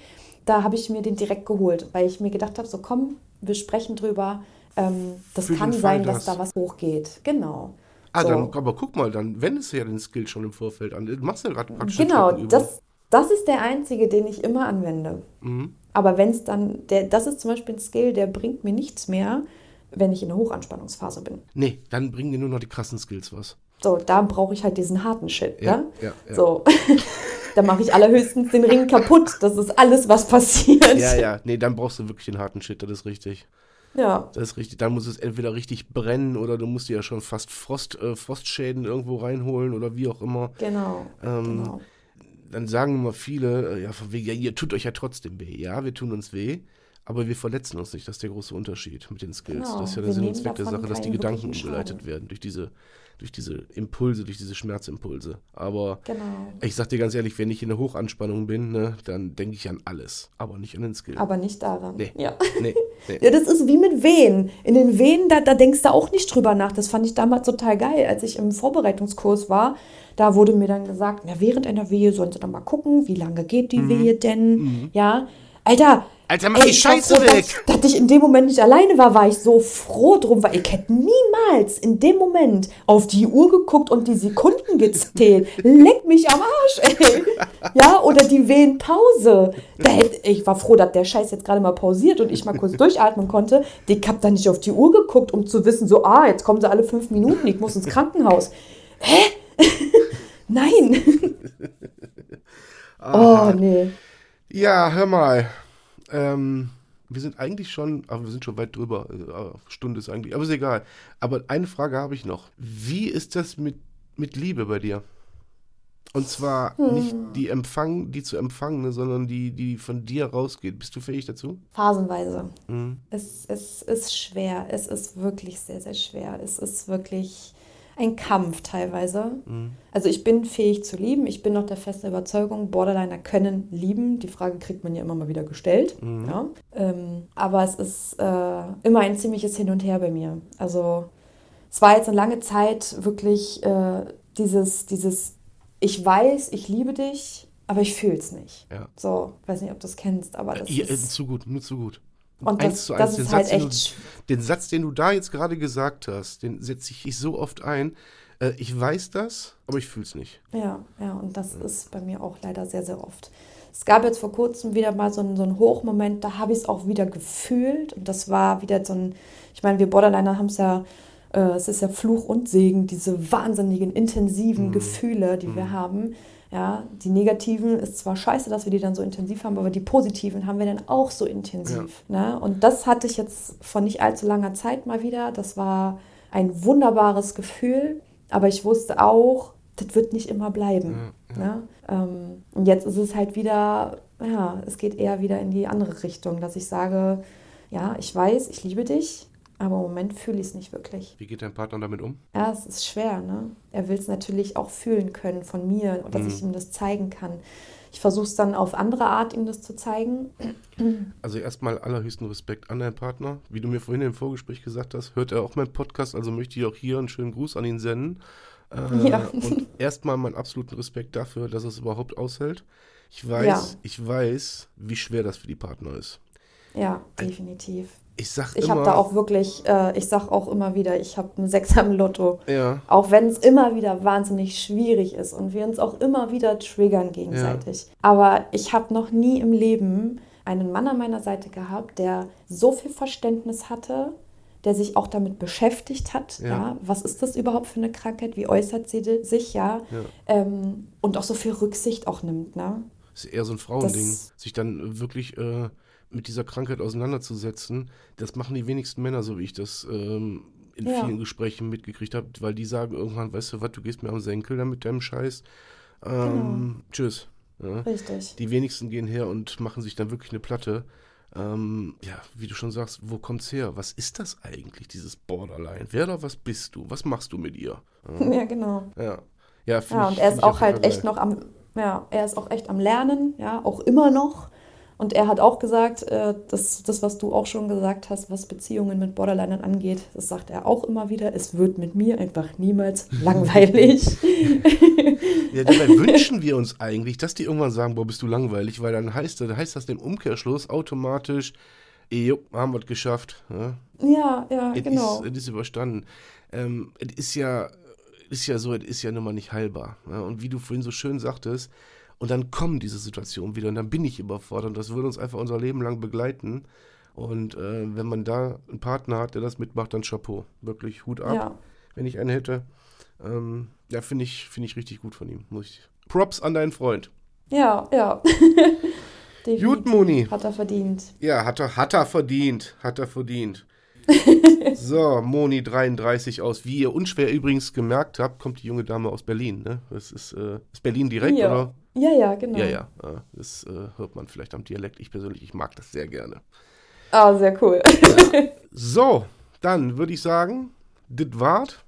da habe ich mir den direkt geholt, weil ich mir gedacht habe, so komm, wir sprechen drüber. Ähm, das Für kann sein, dass dass- da was hochgeht. Genau. Ah, So. dann, aber guck mal, dann wendest du ja den Skill schon im Vorfeld an. Du machst ja gerade praktisch Genau, das, das ist der einzige, den ich immer anwende. Mhm. Aber wenn es dann, der, das ist zum Beispiel ein Skill, der bringt mir nichts mehr, wenn ich in der Hochanspannungsphase bin. Nee, dann bringen dir nur noch die krassen Skills was. So, da brauche ich halt diesen harten Shit, Ja, ne? ja, ja. So, da mache ich allerhöchstens den Ring kaputt. Das ist alles, was passiert. Ja, ja, nee, dann brauchst du wirklich den harten Shit, das ist richtig. Ja, Das ist richtig. Dann muss es entweder richtig brennen oder du musst dir ja schon fast Frost, äh, Frostschäden irgendwo reinholen oder wie auch immer. genau. Ähm, genau. Dann sagen immer viele, äh, ja, von wegen, ja, ihr tut euch ja trotzdem weh. Ja, wir tun uns weh, aber wir verletzen uns nicht. Das ist der große Unterschied mit den Skills. Genau, Das ist ja der Sinn und Zweck der Sache, dass die Gedanken umgeleitet werden durch diese, durch diese Impulse, durch diese Schmerzimpulse. Aber Genau. ich sag dir ganz ehrlich, wenn ich in der Hochanspannung bin, ne, dann denke ich an alles, aber nicht an den Skill. Aber nicht daran. Nee. Ja. nee, nee. Ja, das ist wie mit Wehen. In den Wehen, da, da denkst du auch nicht drüber nach. Das fand ich damals total geil, als ich im Vorbereitungskurs war. Da wurde mir dann gesagt, na, während einer Wehe sollen sie dann mal gucken, wie lange geht die Wehe denn? Ja. Alter, Alter, mach die ich war Scheiße froh, weg! Dass, dass ich in dem Moment nicht alleine war, war ich so froh drum, weil ich hätte niemals in dem Moment auf die Uhr geguckt und die Sekunden gezählt. Leck mich am Arsch, ey. Ja, oder die Wehenpause. Da hätte, ich war froh, dass der Scheiß jetzt gerade mal pausiert und ich mal kurz durchatmen konnte. Ich hab da nicht auf die Uhr geguckt, um zu wissen, so, ah, jetzt kommen sie alle fünf Minuten, ich muss ins Krankenhaus. Hä? Nein. oh, nee. Ja, hör mal. Ähm, wir sind eigentlich schon, aber wir sind schon weit drüber. Äh, Stunde ist eigentlich, aber ist egal. Aber eine Frage habe ich noch. Wie ist das mit, mit Liebe bei dir? Und zwar Hm. nicht die Empfang, die zu empfangene, sondern die, die von dir rausgeht. Bist du fähig dazu? Phasenweise. Mhm. Es, es ist schwer. Es ist wirklich sehr, sehr schwer. Es ist wirklich ein Kampf teilweise. Mhm. Also ich bin fähig zu lieben. Ich bin noch der festen Überzeugung, Borderliner können lieben. Die Frage kriegt man ja immer mal wieder gestellt. Ja? Ähm, aber es ist äh, immer ein ziemliches Hin und Her bei mir. Also es war jetzt eine lange Zeit wirklich äh, dieses, dieses, ich weiß, ich liebe dich, aber ich fühle es nicht. Ja. So, weiß nicht, ob du es kennst, aber das Ja, äh, ist... zu gut, nur zu gut. Und Eins das, zu eins, den halt Satz, den echt... sch- du, den Satz, den du da jetzt gerade gesagt hast, den setze ich so oft ein. Äh, ich weiß das, aber ich fühle es nicht. Ja, ja, und das ist bei mir auch leider sehr, sehr oft. Es gab jetzt vor kurzem wieder mal so einen, so einen Hochmoment, da habe ich es auch wieder gefühlt. Und das war wieder so ein, ich meine, wir Borderliner haben es ja, äh, es ist ja Fluch und Segen, diese wahnsinnigen, intensiven Gefühle, die wir haben. Ja, die negativen ist zwar scheiße, dass wir die dann so intensiv haben, aber die positiven haben wir dann auch so intensiv. Ne? Und das hatte ich jetzt vor nicht allzu langer Zeit mal wieder. Das war ein wunderbares Gefühl, aber ich wusste auch, das wird nicht immer bleiben. Ne? Ähm, und jetzt ist es halt wieder, ja, es geht eher wieder in die andere Richtung, dass ich sage, ja, ich weiß, ich liebe dich, aber im Moment fühle ich es nicht wirklich. Wie geht dein Partner damit um? Ja, es ist schwer, ne? Er will es natürlich auch fühlen können von mir, dass ich ihm das zeigen kann. Ich versuche es dann auf andere Art, ihm das zu zeigen. Also erstmal allerhöchsten Respekt an deinen Partner. Wie du mir vorhin im Vorgespräch gesagt hast, hört er auch meinen Podcast, also möchte ich auch hier einen schönen Gruß an ihn senden. Äh, Ja. Und erstmal meinen absoluten Respekt dafür, dass er es überhaupt aushält. Ich weiß, Ja. ich weiß, wie schwer das für die Partner ist. Ja, definitiv. Ich sag Ich habe da auch wirklich, äh, ich sag auch immer wieder, ich habe einen Sechser im Lotto. ja, Auch wenn es immer wieder wahnsinnig schwierig ist und wir uns auch immer wieder triggern gegenseitig. Aber ich habe noch nie im Leben einen Mann an meiner Seite gehabt, der so viel Verständnis hatte, der sich auch damit beschäftigt hat. Ja. Ja. was ist das überhaupt für eine Krankheit? Wie äußert sie sich? Ja. Ja. Ähm, und auch so viel Rücksicht auch nimmt. Ne? ist eher so ein Frauending, Das- sich dann wirklich äh, mit dieser Krankheit auseinanderzusetzen. Das machen die wenigsten Männer, so wie ich das ähm, in Ja. vielen Gesprächen mitgekriegt habe, weil die sagen irgendwann, weißt du was, du gehst mir am Senkel da mit deinem Scheiß. Ähm, Genau. Tschüss. Ja. Richtig. Die wenigsten gehen her und machen sich dann wirklich eine Platte. Ähm, ja, wie du schon sagst, wo kommt's her? Was ist das eigentlich, dieses Borderline? Wer oder was bist du? Was machst du mit ihr? Ja, genau. Ja, ja, Ja, ich- und er ist auch halt echt noch am, ja, er ist auch echt am Lernen, ja, auch immer noch. Und er hat auch gesagt, äh, dass das, was du auch schon gesagt hast, was Beziehungen mit Borderlinern angeht, das sagt er auch immer wieder, es wird mit mir einfach niemals langweilig. Ja, dabei wünschen wir uns eigentlich, dass die irgendwann sagen, boah, bist du langweilig, weil dann heißt, das- heißt das im Umkehrschluss automatisch, jo, haben wir es geschafft. Ja? ja, ja, Es genau. ist, es ist überstanden. Ähm, es ist ja, ist ja so, es ist ja nun mal nicht heilbar. Ja? Und wie du vorhin so schön sagtest, und dann kommen diese Situationen wieder und dann bin ich überfordert und das würde uns einfach unser Leben lang begleiten. Und äh, wenn man da einen Partner hat, der das mitmacht, dann Chapeau. Wirklich Hut ab, Ja, wenn ich einen hätte. Ähm, ja, finde ich, finde ich richtig gut von ihm. Muss ich. Props an deinen Freund. ja, ja. Gut, Moni. Hat er verdient. Ja, hat er, hat er verdient. Hat er verdient. so, Moni 33 aus. Wie ihr unschwer übrigens gemerkt habt, kommt die junge Dame aus Berlin. Ne? Das ist, äh, ist Berlin direkt, ja. oder? ja, ja, genau. Ja, ja. äh, Das äh, hört man vielleicht am Dialekt. Ich persönlich, ich mag das sehr gerne. Ah, sehr cool. So, dann würde ich sagen, das war's.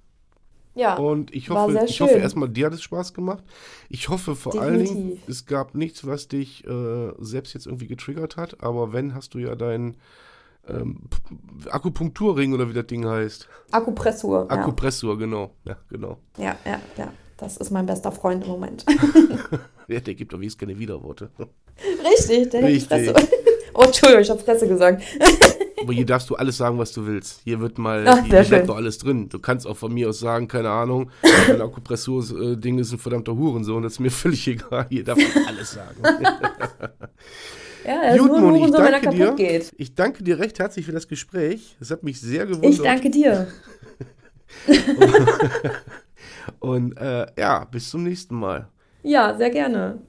ja, Und ich hoffe, ich hoffe erstmal, dir hat es Spaß gemacht. Ich hoffe vor allen Dingen, Definitiv. es gab nichts, was dich äh, selbst jetzt irgendwie getriggert hat. Aber wenn, hast du ja deinen ähm, Akupunkturring oder wie das Ding heißt. Akupressur. Ja. Akupressur, genau. Ja, genau. ja, ja, ja. Das ist mein bester Freund im Moment. Ja, der gibt doch wenigstens keine Widerworte. Richtig, der Richtig. Fresse. Oh, Entschuldigung, ich habe Fresse gesagt. Aber hier darfst du alles sagen, was du willst. Hier wird mal, Ach, hier, bleibt doch alles drin. Du kannst auch von mir aus sagen, keine Ahnung, mein Akupressur-Ding ist ein verdammter Hurensohn. Das ist mir völlig egal. Hier darf man alles sagen. Ja, Gut, Moni, ich danke kaputt dir. geht. Ich danke dir recht herzlich für das Gespräch. Es hat mich sehr gewundert. Ich danke dir. Und äh, ja, bis zum nächsten Mal. Ja, sehr gerne.